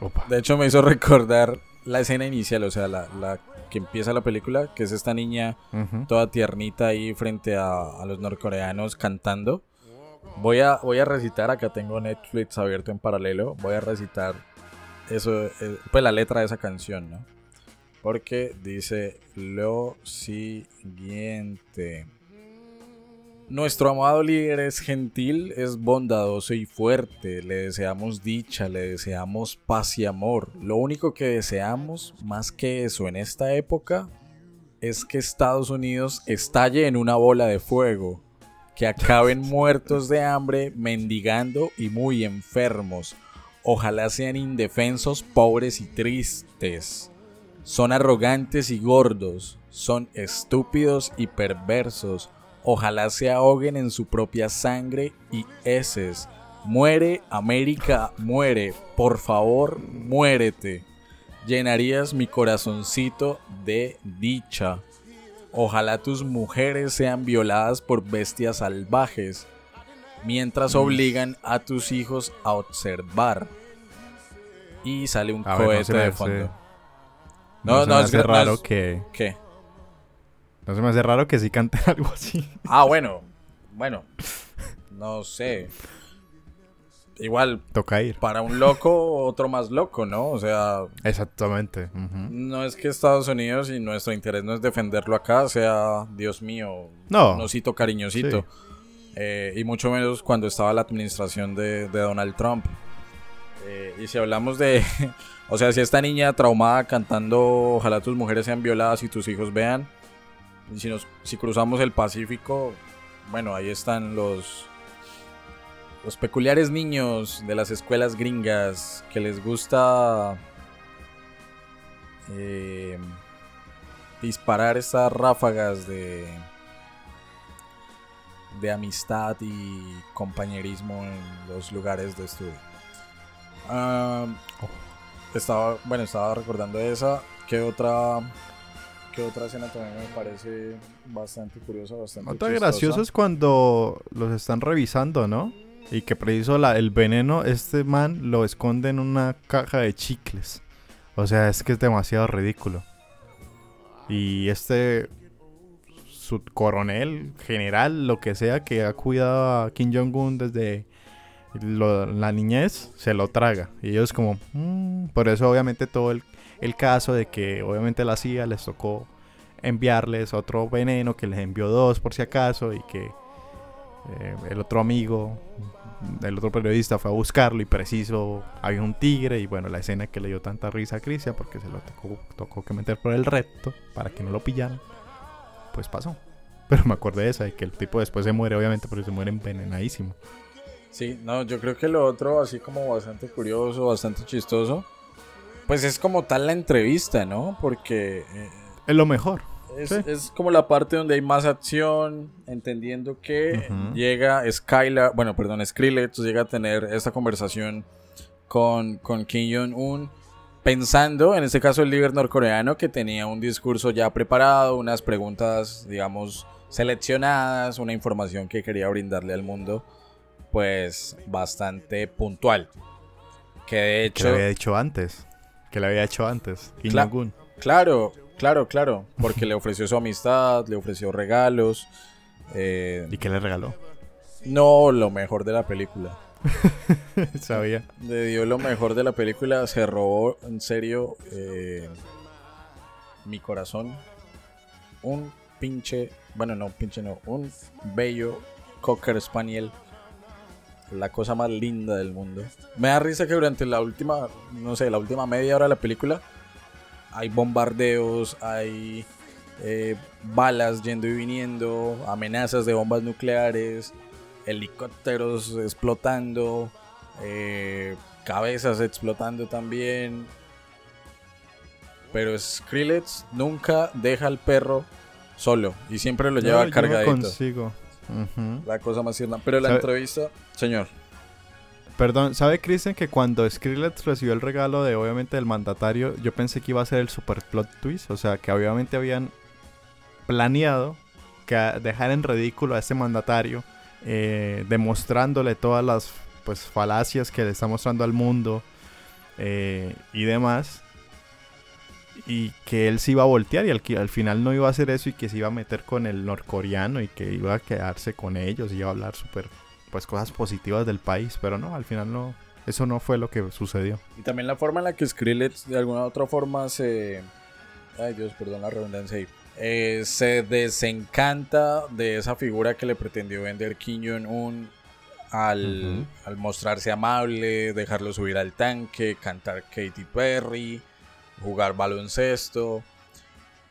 Opa. de hecho me hizo recordar la escena inicial, o sea, la, la que empieza la película, que es esta niña toda tiernita ahí frente a, a los norcoreanos cantando. Voy a, voy a recitar, acá tengo Netflix abierto en paralelo, voy a recitar eso, eh, pues la letra de esa canción, ¿no? Porque dice lo siguiente. Nuestro amado líder es gentil, es bondadoso y fuerte. Le deseamos dicha, le deseamos paz y amor. Lo único que deseamos, más que eso en esta época, es que Estados Unidos estalle en una bola de fuego. Que acaben [LAUGHS] muertos de hambre, mendigando y muy enfermos. Ojalá sean indefensos, pobres y tristes. Son arrogantes y gordos, son estúpidos y perversos. Ojalá se ahoguen en su propia sangre y heces. Muere, América, muere. Por favor, muérete. Llenarías mi corazoncito de dicha. Ojalá tus mujeres sean violadas por bestias salvajes, mientras obligan a tus hijos a observar. Y sale un A ver, no cohete de hace- fondo. No, No, es raro que... ¿Qué? No se me hace raro que sí canten [LAUGHS] algo así. Ah, bueno. Bueno. No sé. Igual, Toca ir. para un loco, otro más loco, ¿no? O sea, Exactamente. no es que Estados Unidos y nuestro interés no es defenderlo acá, sea, Dios mío, No. nosito cariñosito. Eh, y mucho menos cuando estaba la administración de, de Donald Trump. Eh, y si hablamos de, [LAUGHS] o sea, si esta niña traumada cantando Ojalá tus mujeres sean violadas y tus hijos vean, si, nos, si cruzamos el Pacífico, bueno, ahí están los, los peculiares niños de las escuelas gringas que les gusta eh, disparar estas ráfagas de de amistad y compañerismo en los lugares de estudio. Ah, estaba, bueno, estaba recordando esa. ¿Qué otra, otra escena también me parece bastante curiosa, bastante Otra chistosa? gracioso es cuando los están revisando, ¿no? Y que preciso la, el veneno, este man lo esconde en una caja de chicles. O sea, es que es demasiado ridículo. Y este subcoronel, general, lo que sea, que ha cuidado a Kim Jong-un desde lo- la niñez, se lo traga. Y ellos como... "Mm". Por eso obviamente todo el, el caso de que obviamente la CIA les tocó enviarles otro veneno que les envió dos por si acaso y que eh, el otro amigo, el otro periodista fue a buscarlo y preciso había un tigre y bueno, la escena que le dio tanta risa a Cristian porque se lo tocó, tocó que meter por el recto para que no lo pillaran, pues pasó. Pero me acordé de esa, de que el tipo después se muere obviamente porque se muere envenenadísimo. Sí, no, yo creo que lo otro, así como bastante curioso, bastante chistoso, pues es como tal la entrevista, ¿no? Porque eh, Es lo mejor. es, Sí. es como la parte donde hay más acción, entendiendo que llega Skylar, bueno, perdón, Skrillex llega a tener esta conversación con, con Kim Jong-un, pensando, en este caso el líder norcoreano, que tenía un discurso ya preparado, unas preguntas, digamos, seleccionadas, una información que quería brindarle al mundo, pues bastante puntual. Que de Que hecho... le había hecho antes. Que le había hecho antes. Kim Cla- Jong-un. Claro, claro, claro. Porque le ofreció su amistad, le ofreció regalos. eh, ¿Y qué le regaló? no lo mejor de la película. [LAUGHS] Sabía. Le dio lo mejor de la película. Se robó, en serio, eh, mi corazón. Un pinche, bueno, no, pinche no, un bello Cocker Spaniel. La cosa más linda del mundo. Me da risa que durante la última, no sé, la última media hora de la película hay bombardeos, hay eh, balas yendo y viniendo, amenazas de bombas nucleares, helicópteros explotando, eh, cabezas explotando también. Pero Skrillex nunca deja al perro solo y siempre lo lleva No, yo cargadito. La cosa más tierna. Pero la ¿Sabe? entrevista, señor. Perdón, ¿sabe Kristen que cuando Skrillex recibió el regalo de obviamente del mandatario, yo pensé que iba a ser el super plot twist? O sea, que obviamente habían planeado que dejar en ridículo a este mandatario, eh, demostrándole todas las pues falacias que le está mostrando al mundo eh, y demás. Y que él se iba a voltear y al, final no iba a hacer eso y que se iba a meter con el norcoreano y que iba a quedarse con ellos y iba a hablar súper pues cosas positivas del país, pero no, al final no, eso no fue lo que sucedió. Y también la forma en la que Skrillex de alguna otra forma se... Ay Dios, perdón la redundancia ahí. Eh, se desencanta de esa figura que le pretendió vender Kim Jong-un al, al mostrarse amable, dejarlo subir al tanque, cantar Katy Perry, jugar baloncesto.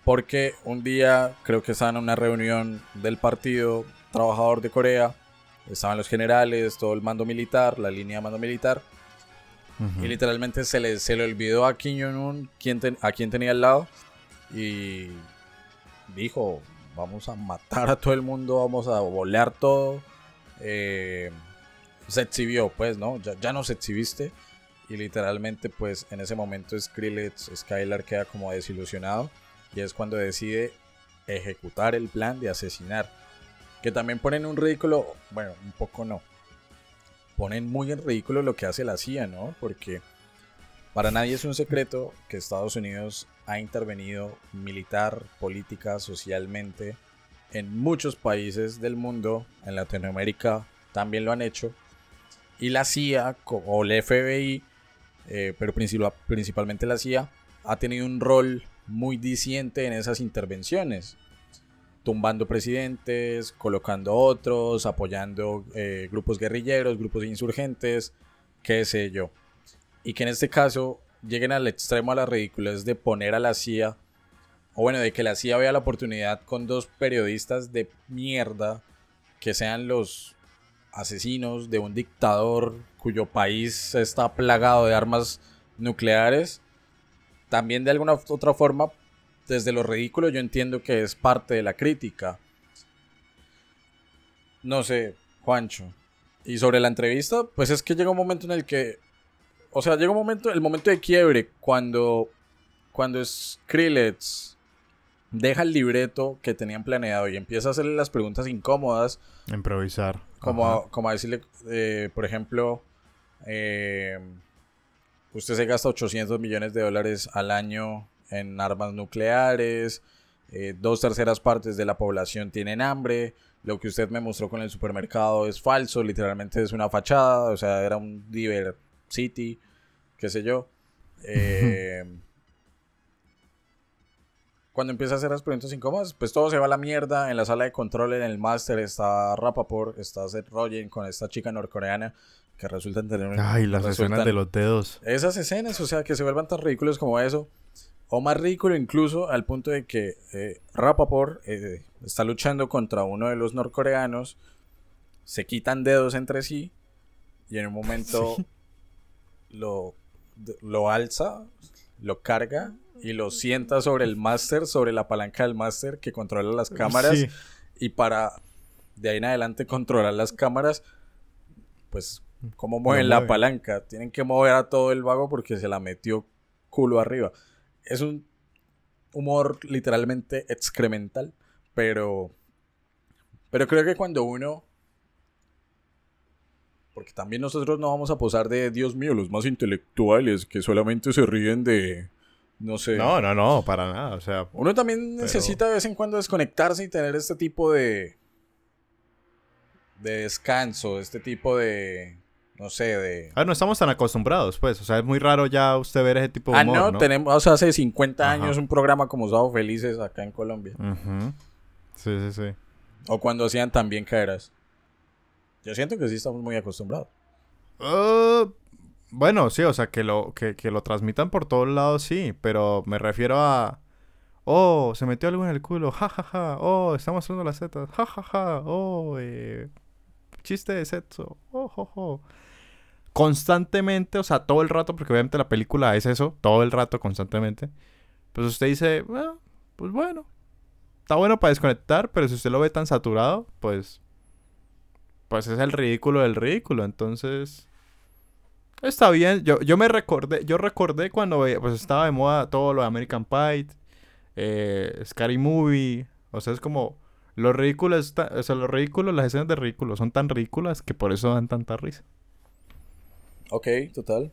Porque un día creo que estaban en una reunión del Partido Trabajador de Corea. Estaban los generales, todo el mando militar, la línea de mando militar. Y literalmente se le, se le olvidó a Kim Jong-un quién ten- a quién tenía al lado. Y dijo, vamos a matar a todo el mundo, vamos a volar todo. Eh, se exhibió, pues, ¿no? Ya, ya nos exhibiste. Y literalmente, pues, en ese momento Skrillex, Skylar queda como desilusionado. Y es cuando decide ejecutar el plan de asesinar. Que también ponen un ridículo, bueno, un poco no. Ponen muy en ridículo lo que hace la CIA, ¿no? Porque para nadie es un secreto que Estados Unidos ha intervenido militar, política, socialmente en muchos países del mundo, en Latinoamérica también lo han hecho. Y la CIA o el FBI, eh, pero principal- principalmente la CIA, ha tenido un rol muy diciente en esas intervenciones. Tumbando presidentes, colocando otros, apoyando eh, grupos guerrilleros, grupos insurgentes, qué sé yo. Y que en este caso lleguen al extremo a la ridiculez de poner a la CIA, o bueno, de que la CIA vea la oportunidad con dos periodistas de mierda que sean los asesinos de un dictador cuyo país está plagado de armas nucleares. También de alguna otra forma, desde lo ridículo yo entiendo que es parte de la crítica. No sé, Juancho. Y sobre la entrevista, pues es que llega un momento en el que o sea, llega un momento, el momento de quiebre, cuando, cuando Skrillex deja el libreto que tenían planeado y empieza a hacerle las preguntas incómodas, Improvisar. como, a, como a decirle, eh, por ejemplo, eh, usted se gasta 800 millones de dólares al año en armas nucleares, eh, dos terceras partes de la población tienen hambre, lo que usted me mostró con el supermercado es falso, literalmente es una fachada, o sea, era un Diver City, qué sé yo. [LAUGHS] Eh, cuando empieza a hacer las preguntas incómodas, pues todo se va a la mierda. En la sala de control, en el máster, está Rapaport, está Seth Rogen con esta chica norcoreana que resultan tener Ay, las escenas de los dedos. esas escenas, o sea, que se vuelvan tan ridículos como eso. O más ridículo incluso al punto de que eh, Rapaport eh, está luchando contra uno de los norcoreanos. Se quitan dedos entre sí. Y en un momento [LAUGHS] lo, lo alza, lo carga y lo sienta sobre el máster, sobre la palanca del máster que controla las cámaras. Sí. Y para de ahí en adelante controlar las cámaras, pues, ¿cómo mueven la palanca? Tienen que mover a todo el vago porque se la metió culo arriba. Es un humor literalmente excremental, pero. Pero creo que cuando uno. Porque también nosotros no vamos a posar de Dios mío, los más intelectuales que solamente se ríen de. No sé. No, no, no, para nada. O sea, Uno también necesita de vez en cuando desconectarse y tener este tipo de. de descanso, este tipo de. no sé, de. a ver, no estamos tan acostumbrados, pues. O sea, es muy raro ya usted ver ese tipo de Ah, humor, no, ¿no? tenemos o sea, hace 50 Ajá. años un programa como Sábado Felices acá en Colombia. Sí, sí, sí. O cuando hacían también caerás. Yo siento que sí estamos muy acostumbrados. Uh, bueno, sí, o sea, que lo, que, que lo transmitan por todos lados, sí, pero me refiero a... Oh, se metió algo en el culo, ja, ja, ja. Oh, está mostrando las setas, ja, ja, ja. Oh, eh, chiste de sexo, oh, jo, jo. Constantemente, o sea, todo el rato, porque obviamente la película es eso, todo el rato, constantemente. Pues usted dice, "Ah, pues bueno, está bueno para desconectar, pero si usted lo ve tan saturado, pues pues es el ridículo del ridículo. Entonces, está bien. Yo, yo me recordé, yo recordé cuando ve- pues estaba de moda todo lo de American Pie, eh, Scary Movie. O sea, es como lo ridículo está, o sea, lo ridículo, las escenas de ridículo son tan ridículas que por eso dan tanta risa. Ok, total.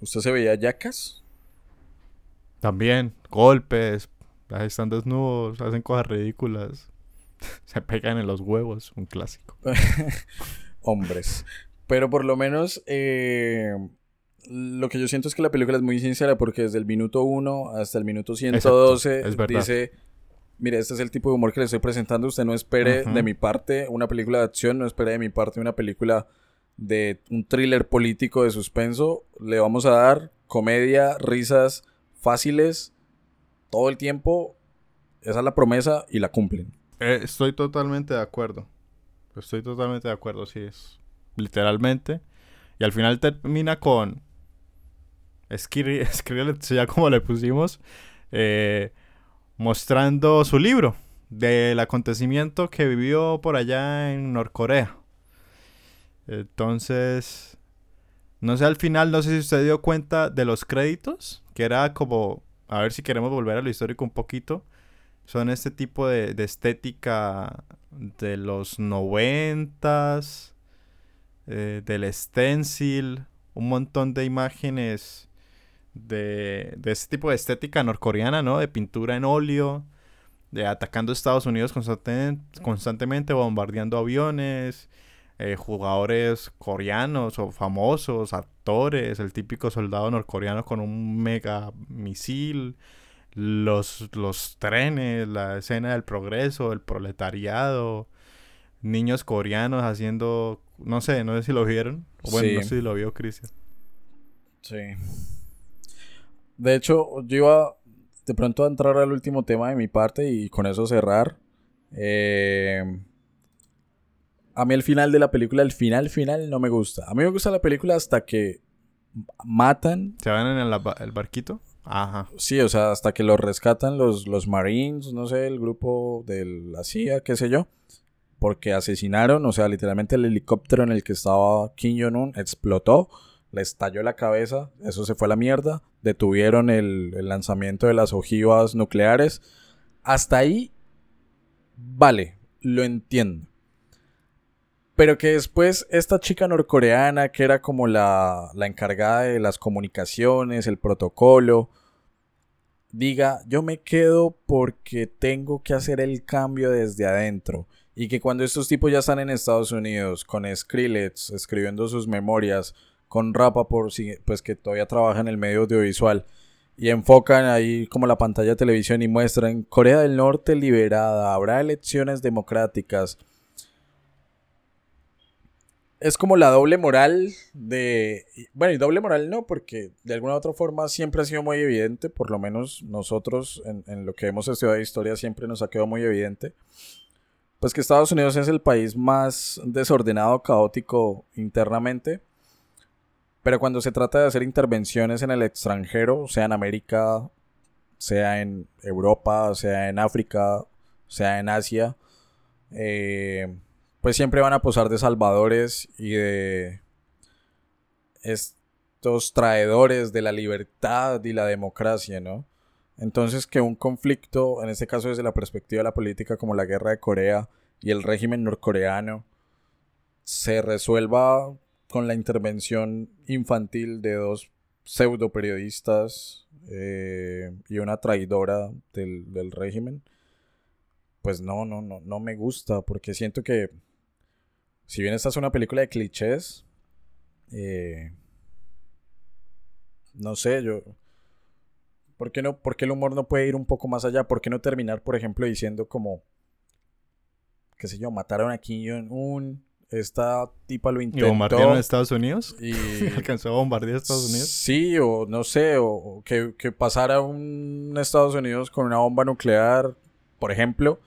¿Usted se veía Jackass? También, golpes, están desnudos, hacen cosas ridículas. [LAUGHS] Se pegan en los huevos, un clásico. [LAUGHS] Hombres. Pero por lo menos eh, lo que yo siento es que la película es muy sincera porque desde el minuto 1 hasta el minuto 112 es dice, mire, este es el tipo de humor que le estoy presentando, usted no espere de mi parte una película de acción, no espere de mi parte una película de un thriller político de suspenso, le vamos a dar comedia, risas fáciles todo el tiempo, esa es la promesa y la cumplen. Eh, estoy totalmente de acuerdo. Estoy totalmente de acuerdo, sí es. Literalmente. Y al final termina con. Skri- Skrillex, [LAUGHS] ya como le pusimos, eh, mostrando su libro del acontecimiento que vivió por allá en Norcorea. Entonces, no sé, al final, no sé si usted dio cuenta de los créditos, que era como, a ver si queremos volver a lo histórico un poquito. Son este tipo de, de estética de los noventas, eh, del stencil, un montón de imágenes de, de este tipo de estética norcoreana, ¿no? De pintura en óleo, de atacando a Estados Unidos constantemente, constantemente bombardeando aviones, eh, jugadores coreanos o famosos, actores, el típico soldado norcoreano con un mega misil, los, los trenes, la escena del progreso, el proletariado, niños coreanos haciendo, no sé, no sé si lo vieron. O Bueno, no Sí. sé si lo vio Cristian. Sí. De hecho, yo iba de pronto a entrar al último tema de mi parte y con eso cerrar. Eh, a mí el final de la película, el final final no me gusta. A mí me gusta la película hasta que matan, ¿Se van en el barquito? Ajá. sí, o sea, hasta que los rescatan los, los Marines, no sé, el grupo de la CIA, qué sé yo. Porque asesinaron, o sea, literalmente el helicóptero en el que estaba Kim Jong-un explotó, le estalló la cabeza, eso se fue la mierda, detuvieron el lanzamiento de las ojivas nucleares. Hasta ahí, vale, lo entiendo. Pero que después esta chica norcoreana, que era como la, la encargada de las comunicaciones, el protocolo, diga, yo me quedo porque tengo que hacer el cambio desde adentro. Y que cuando estos tipos ya están en Estados Unidos, con Skrillex escribiendo sus memorias, con Rapa por pues que todavía trabaja en el medio audiovisual, y enfocan ahí como la pantalla de televisión y muestran Corea del Norte liberada, habrá elecciones democráticas. Es como la doble moral de... Bueno, y doble moral no, porque de alguna u otra forma siempre ha sido muy evidente, por lo menos nosotros en, en lo que hemos estudiado de historia siempre nos ha quedado muy evidente, pues que Estados Unidos es el país más desordenado, caótico internamente, pero cuando se trata de hacer intervenciones en el extranjero, sea en América, sea en Europa, sea en África, sea en Asia, eh, pues siempre van a posar de salvadores y de estos traidores de la libertad y la democracia, ¿no? Entonces que un conflicto, en este caso desde la perspectiva de la política como la guerra de Corea y el régimen norcoreano, se resuelva con la intervención infantil de dos pseudo periodistas eh, y una traidora del, del régimen, pues no, no, no, no me gusta, porque siento que si bien esta es una película de clichés, eh, no sé, yo... ¿Por qué, no, ¿Por qué el humor no puede ir un poco más allá? ¿Por qué no terminar, por ejemplo, diciendo como, qué sé yo, mataron a Kim Jong-un, esta tipa lo ¿Y intentó bombardearon a Estados Unidos? y [LAUGHS] ¿Alcanzó a bombardear a Estados Unidos? Sí, o no sé, o, o que, que pasara un Estados Unidos con una bomba nuclear, por ejemplo,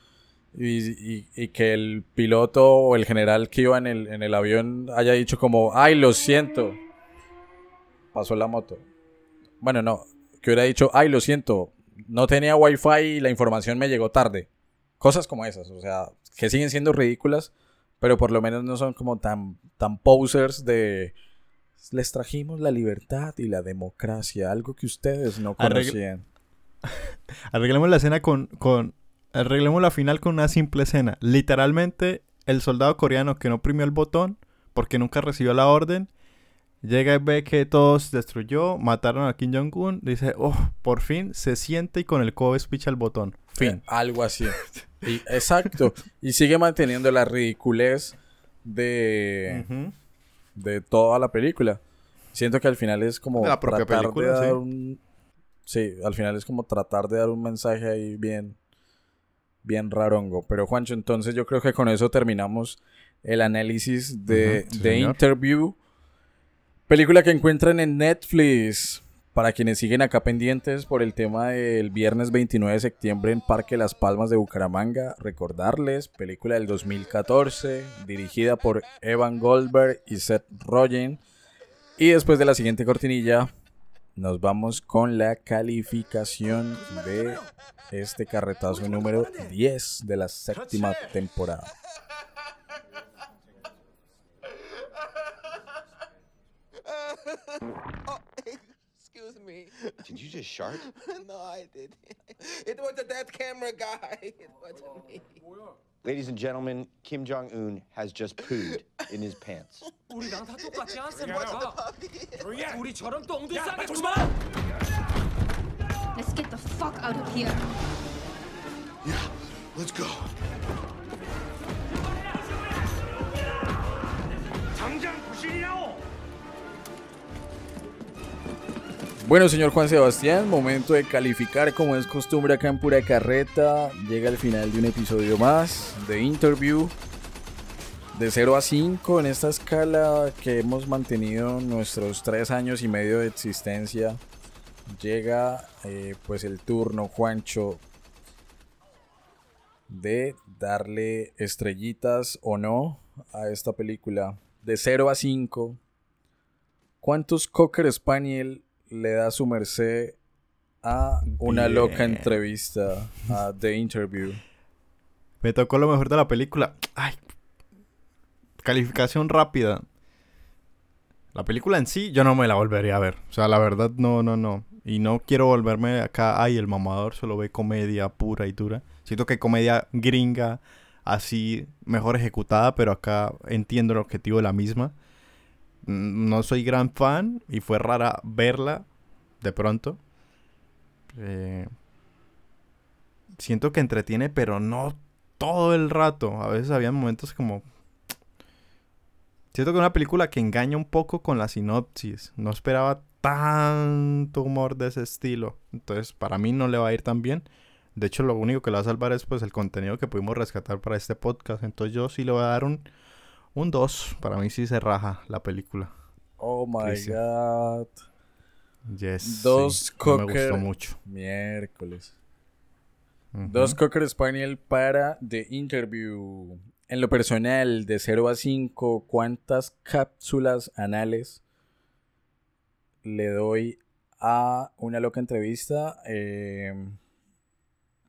y, y- y que el piloto o el general que iba en el, en el avión haya dicho como, ay, lo siento. Pasó la moto. Bueno, no, que hubiera dicho, ay, lo siento, no tenía wifi y la información me llegó tarde. Cosas como esas, o sea, que siguen siendo ridículas, pero por lo menos no son como tan, tan posers de les trajimos la libertad y la democracia, algo que ustedes no Arregl- conocían. [LAUGHS] Arreglemos la escena con, con... Arreglemos la final con una simple escena. Literalmente, el soldado coreano que no oprimió el botón porque nunca recibió la orden, llega y ve que todo se destruyó, mataron a Kim Jong-un, dice, oh, por fin se siente y con el codo espicha el botón. Fin. Eh, algo así. Y- exacto. Y sigue manteniendo la ridiculez de, de toda la película. Siento que al final es como De la propia tratar película, de dar sí. un... Sí, al final es como tratar de dar un mensaje ahí bien... Bien rarongo. Pero Juancho, entonces yo creo que con eso terminamos el análisis de, sí, de. Interview. Película que encuentran en Netflix. Para quienes siguen acá pendientes por el tema del viernes 29 de septiembre en Parque Las Palmas de Bucaramanga, recordarles, película del 2014, dirigida por Evan Goldberg y Seth Rogen. Y después de la siguiente cortinilla, nos vamos con la calificación de este carretazo número 10 de la séptima temporada. Excuse me. Did you just shart? [LAUGHS] no, I did. It was that camera guy. It wasn't me. Ladies and gentlemen, Kim Jong Un has just pooed in his pants. 우리랑 다 똑같지 않습니까? 우리처럼 똥도 싸게 Let's get the fuck out of here. Yeah, let's go. Bueno, señor Juan Sebastián, momento de calificar como es costumbre acá en Pura Carreta. Llega el final de un episodio más de Interview. De 0 a 5 en esta escala que hemos mantenido nuestros tres años y medio de existencia. Llega eh, pues el turno, Juancho, de darle estrellitas o no a esta película. De 0 a 5, ¿cuántos Cocker Spaniel le da su merced a una Bien. loca entrevista a The Interview? Me tocó lo mejor de la película. Ay. Calificación rápida. La película en sí, yo no me la volvería a ver. O sea, la verdad, no, no, no. Y no quiero volverme acá, ay, el mamador solo ve comedia pura y dura. Siento que comedia gringa, así, mejor ejecutada, pero acá entiendo el objetivo de la misma. No soy gran fan y fue rara verla de pronto. Eh, siento que entretiene, pero no todo el rato. A veces había momentos como... Siento que es una película que engaña un poco con la sinopsis. No esperaba tanto humor de ese estilo. Entonces, para mí no le va a ir tan bien. De hecho, lo único que le va a salvar es pues el contenido que pudimos rescatar para este podcast. Entonces, yo sí le voy a dar un, un 2. Para mí sí se raja la película. Oh my god. Yes. Dos sí, no Me Cocker. gustó mucho. Miércoles. Dos Cocker Spaniel para The Interview. En lo personal, de 0 a 5, ¿cuántas cápsulas anales le doy a una loca entrevista? Eh,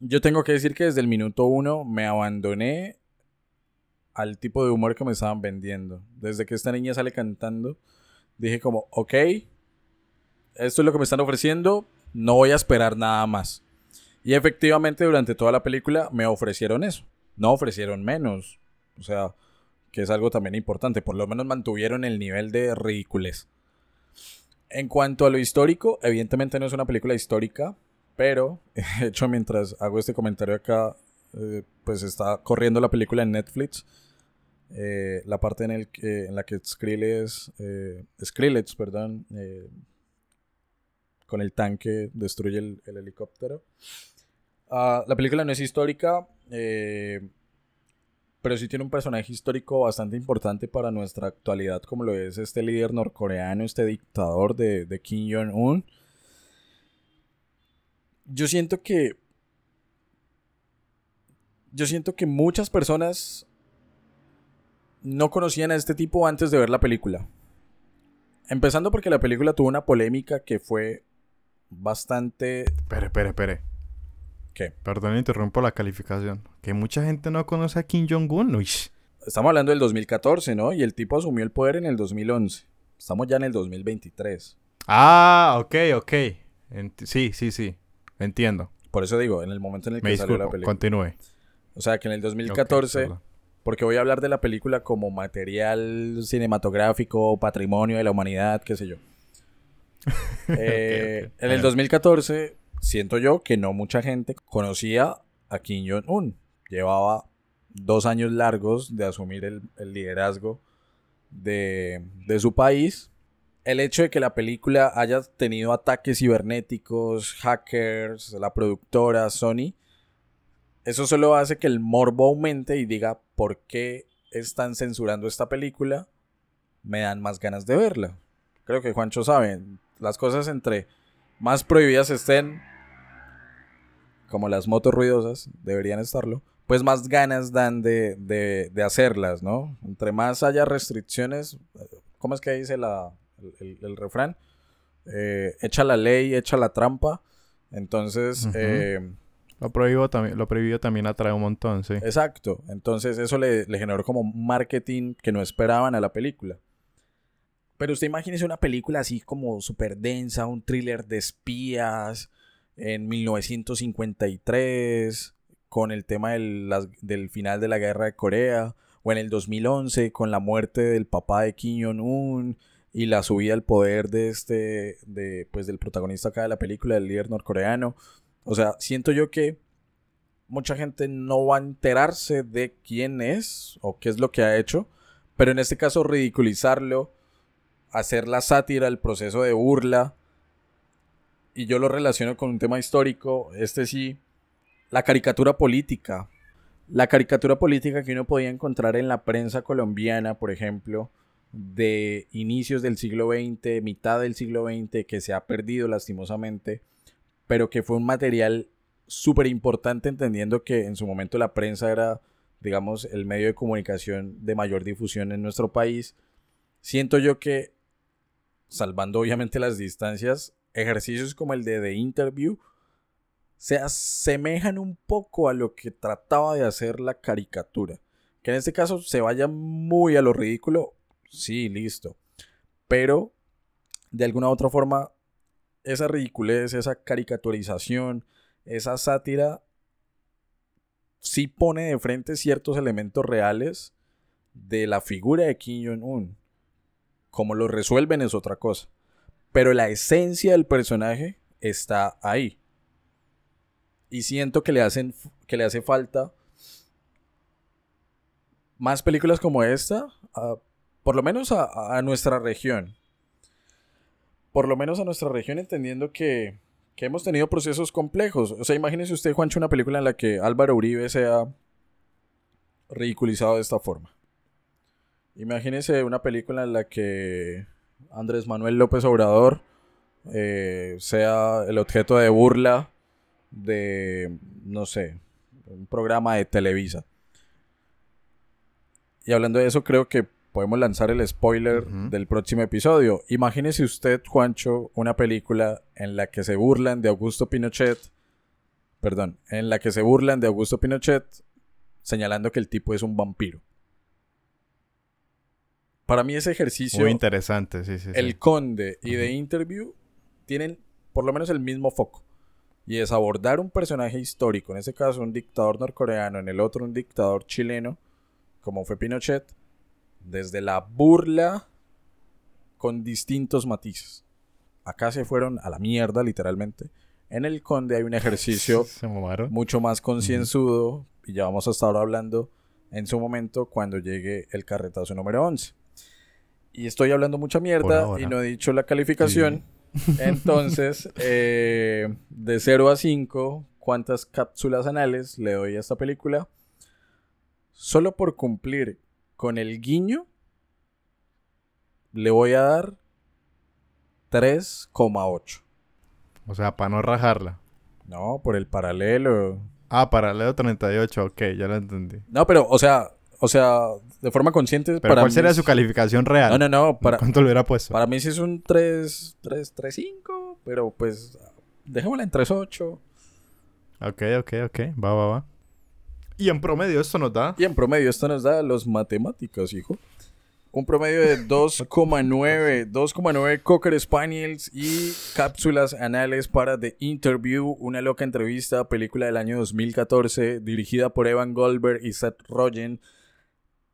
yo tengo que decir que desde el minuto 1 me abandoné al tipo de humor que me estaban vendiendo. Desde que esta niña sale cantando, dije como, ok, esto es lo que me están ofreciendo, no voy a esperar nada más. Y efectivamente durante toda la película me ofrecieron eso. No ofrecieron menos. O sea, que es algo también importante. Por lo menos mantuvieron el nivel de ridiculez. En cuanto a lo histórico, evidentemente no es una película histórica. Pero, [LAUGHS] de hecho, mientras hago este comentario acá, eh, pues está corriendo la película en Netflix. Eh, la parte en, la que Skrillex, eh, Skrillex perdón, eh, con el tanque destruye el, el helicóptero. Ah, la película no es histórica, eh, pero sí tiene un personaje histórico bastante importante para nuestra actualidad, como lo es este líder norcoreano, este dictador de, de Kim Jong-un. Yo siento que. Yo siento que muchas personas no conocían a este tipo antes de ver la película. Empezando porque la película tuvo una polémica que fue bastante. Espere, espere, espere. ¿Qué? Perdón, interrumpo la calificación. Que mucha gente no conoce a Kim Jong-un. Estamos hablando del 2014, ¿no? Y el tipo asumió el poder en el 2011. Estamos ya en el 2023. Ah, ok, ok. Ent- sí, sí, sí. Entiendo. Por eso digo, en el momento en el que Me salió la película. Continúe. O sea, que en el Ok, 2014, perdón. Porque voy a hablar de la película como material cinematográfico, patrimonio de la humanidad, qué sé yo. [LAUGHS] Eh. En el 2014, siento yo que no mucha gente conocía a Kim Jong-un. Llevaba dos años largos de asumir el, el liderazgo de, de su país. El hecho de que la película haya tenido ataques cibernéticos, hackers, la productora, Sony, eso solo hace que el morbo aumente y diga por qué están censurando esta película. Me dan más ganas de verla. Creo que Juancho sabe, las cosas entre más prohibidas estén, como las motos ruidosas, deberían estarlo, pues más ganas dan de, de- de hacerlas, ¿no? Entre más haya restricciones, ¿cómo es que dice la, el, refrán? eh, echa la ley, echa la trampa. Entonces, eh, Lo prohibido también, lo prohibido también atrae un montón, sí. exacto. Entonces, eso le, generó como marketing que no esperaban a la película. Pero usted imagínese una película así como súper densa, un thriller de espías en 1953, con el tema del, del final de la guerra de Corea, o en el 2011 con la muerte del papá de Kim Jong-un y la subida al poder de este, de, pues del protagonista acá de la película, del líder norcoreano. O sea, siento yo que mucha gente no va a enterarse de quién es o qué es lo que ha hecho, pero en este caso ridiculizarlo, hacer la sátira, el proceso de burla, y yo lo relaciono con un tema histórico, este sí, la caricatura política. La caricatura política que uno podía encontrar en la prensa colombiana, por ejemplo, de inicios del siglo XX, mitad del siglo XX, que se ha perdido lastimosamente, pero que fue un material súper importante entendiendo que en su momento la prensa era, digamos, el medio de comunicación de mayor difusión en nuestro país. Siento yo que, salvando obviamente las distancias, ejercicios como el de The Interview se asemejan un poco a lo que trataba de hacer la caricatura. Que en este caso se vaya muy a lo ridículo, sí, listo. Pero, de alguna u otra forma, esa ridiculez, esa caricaturización, esa sátira, sí pone de frente ciertos elementos reales de la figura de Kim Jong-un. Como lo resuelven es otra cosa. Pero la esencia del personaje está ahí. Y siento que le, hacen, que le hace falta más películas como esta, por lo menos a nuestra región. Por lo menos a nuestra región, entendiendo que, que hemos tenido procesos complejos. O sea, imagínese usted, Juancho, una película en la que Álvaro Uribe sea ridiculizado de esta forma. Imagínese una película en la que Andrés Manuel López Obrador eh, sea el objeto de burla de, no sé, un programa de Televisa. Y hablando de eso, creo que podemos lanzar el spoiler del próximo episodio. Imagínese usted, Juancho, una película en la que se burlan de Augusto Pinochet, perdón, en la que se burlan de Augusto Pinochet señalando que el tipo es un vampiro. Para mí ese ejercicio Muy interesante, sí, sí. sí. el Conde y The Ujú. Interview tienen por lo menos el mismo foco. Y es abordar un personaje histórico, en este caso un dictador norcoreano, en el otro un dictador chileno, como fue Pinochet, desde la burla con distintos matices. Acá se fueron a la mierda, literalmente. En el Conde hay un ejercicio [LAUGHS] Se mucho más concienzudo, y ya vamos a estar hablando en su momento cuando llegue el carretazo número 11. Y estoy hablando mucha mierda y no he dicho la calificación. [LAUGHS] Entonces, eh, de 0 a 5, ¿cuántas cápsulas anales le doy a esta película? Solo por cumplir con el guiño, le voy a dar 3,8. O sea, para no rajarla. No, por el paralelo. Ah, paralelo 38, ok, ya lo entendí. No, pero, o sea, o sea, de forma consciente. Pero ¿cuál mí sería es- su calificación real? No, no, no. Para, ¿Cuánto le hubiera puesto? para mí sí es un 3, 3, 3, 5, pero pues dejémosla en 3, 8. Ok, ok, ok. Va, va, va. Y en promedio esto nos da... Y en promedio esto nos da los matemáticas, hijo. Un promedio de [LAUGHS] 2,9, 2,9 Cocker Spaniels y cápsulas anales para The Interview, una loca entrevista, película del año 2014, dirigida por Evan Goldberg y Seth Rogen.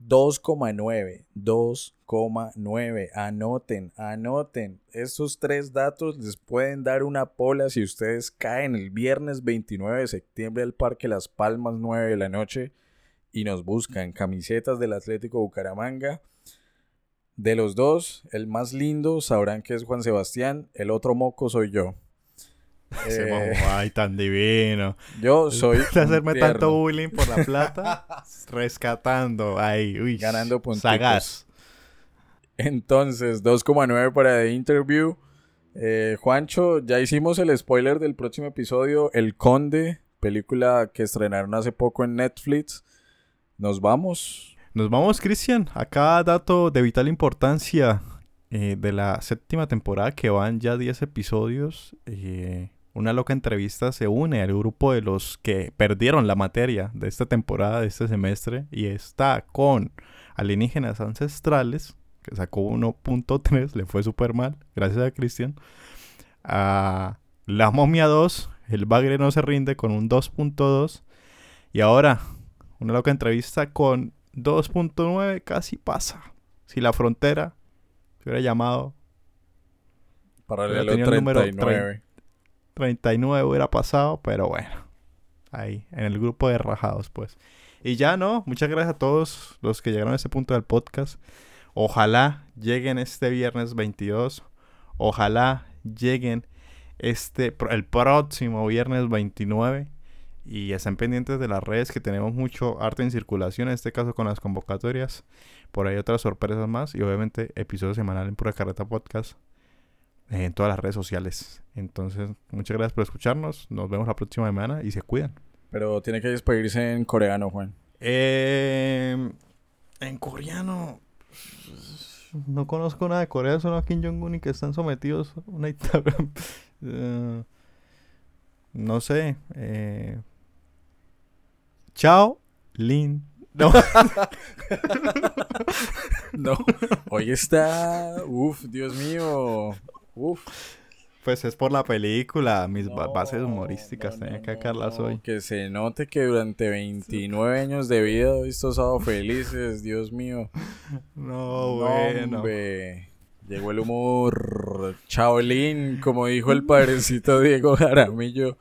2,9, 2,9. Anoten, anoten. Estos tres datos les pueden dar una pola si ustedes caen el viernes 29 de septiembre al Parque Las Palmas 9 de la noche y nos buscan camisetas del Atlético Bucaramanga. De los dos, el más lindo sabrán que es Juan Sebastián, el otro moco soy yo. Eh, Ay, tan divino. yo soy De hacerme tanto bullying por la plata. [LAUGHS] rescatando. Ay, uy. Ganando punticos. Sagaz. Entonces, 2,9 para The Interview. Eh, Juancho, ya hicimos el spoiler del próximo episodio, El Conde, película que estrenaron hace poco en Netflix. Nos vamos. Nos vamos, Cristian. Acá dato de vital importancia. eh, de la séptima temporada que van ya 10 episodios. eh, una loca entrevista se une al grupo de los que perdieron la materia de esta temporada, de este semestre, y está con alienígenas ancestrales, que sacó 1.3, le fue súper mal, gracias a Cristian. A La Momia 2, el bagre no se rinde con un 2.2. Y ahora, una loca entrevista con 2.9, casi pasa. Si la frontera se hubiera llamado Paralelo número 39. 39 hubiera pasado, pero bueno. Ahí, en el grupo de rajados, pues. Y ya no, muchas gracias a todos los que llegaron a ese punto del podcast. Ojalá lleguen este viernes 22. Ojalá lleguen este el próximo viernes 29 y estén pendientes de las redes que tenemos mucho arte en circulación, en este caso con las convocatorias. Por ahí otras sorpresas más y obviamente episodio semanal en Pura Carreta Podcast en todas las redes sociales. Entonces, muchas gracias por escucharnos. Nos vemos la próxima semana y se cuidan. Pero tiene que despedirse en coreano, Juan. Eh, en coreano. No conozco nada de Corea, solo a Kim Jong-un y que están sometidos a una dictadura. [LAUGHS] Eh, no sé. Eh, chao, Lin. No. [LAUGHS] No. Hoy está. Uf, Dios mío. Uf. Pues es por la película. Mis No, bases humorísticas no, tenía que sacarlas no, hoy. Que se note que durante 29 [LAUGHS] años de vida he visto sábado felices, Dios mío. No, No, bueno. hombre. Llegó el humor. Chaolín, como dijo el padrecito Diego Jaramillo.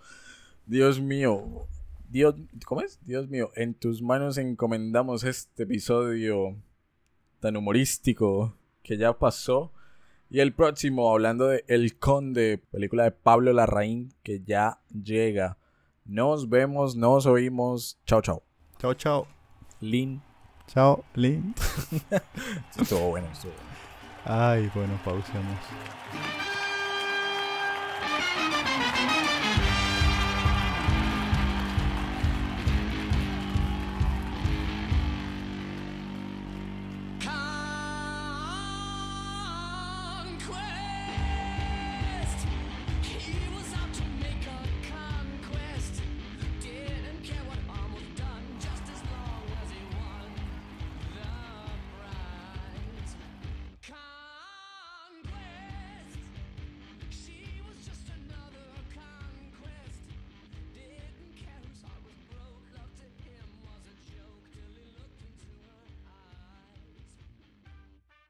Dios mío. Dios, ¿Cómo es? Dios mío, en tus manos encomendamos este episodio tan humorístico que ya pasó. Y el próximo, hablando de El Conde, película de Pablo Larraín, que ya llega. Nos vemos, nos oímos. Chao, chao. Chao, chao. Lin. Chao, Lin. [LAUGHS] Estuvo bueno, estuvo bueno. Ay, bueno, pausemos.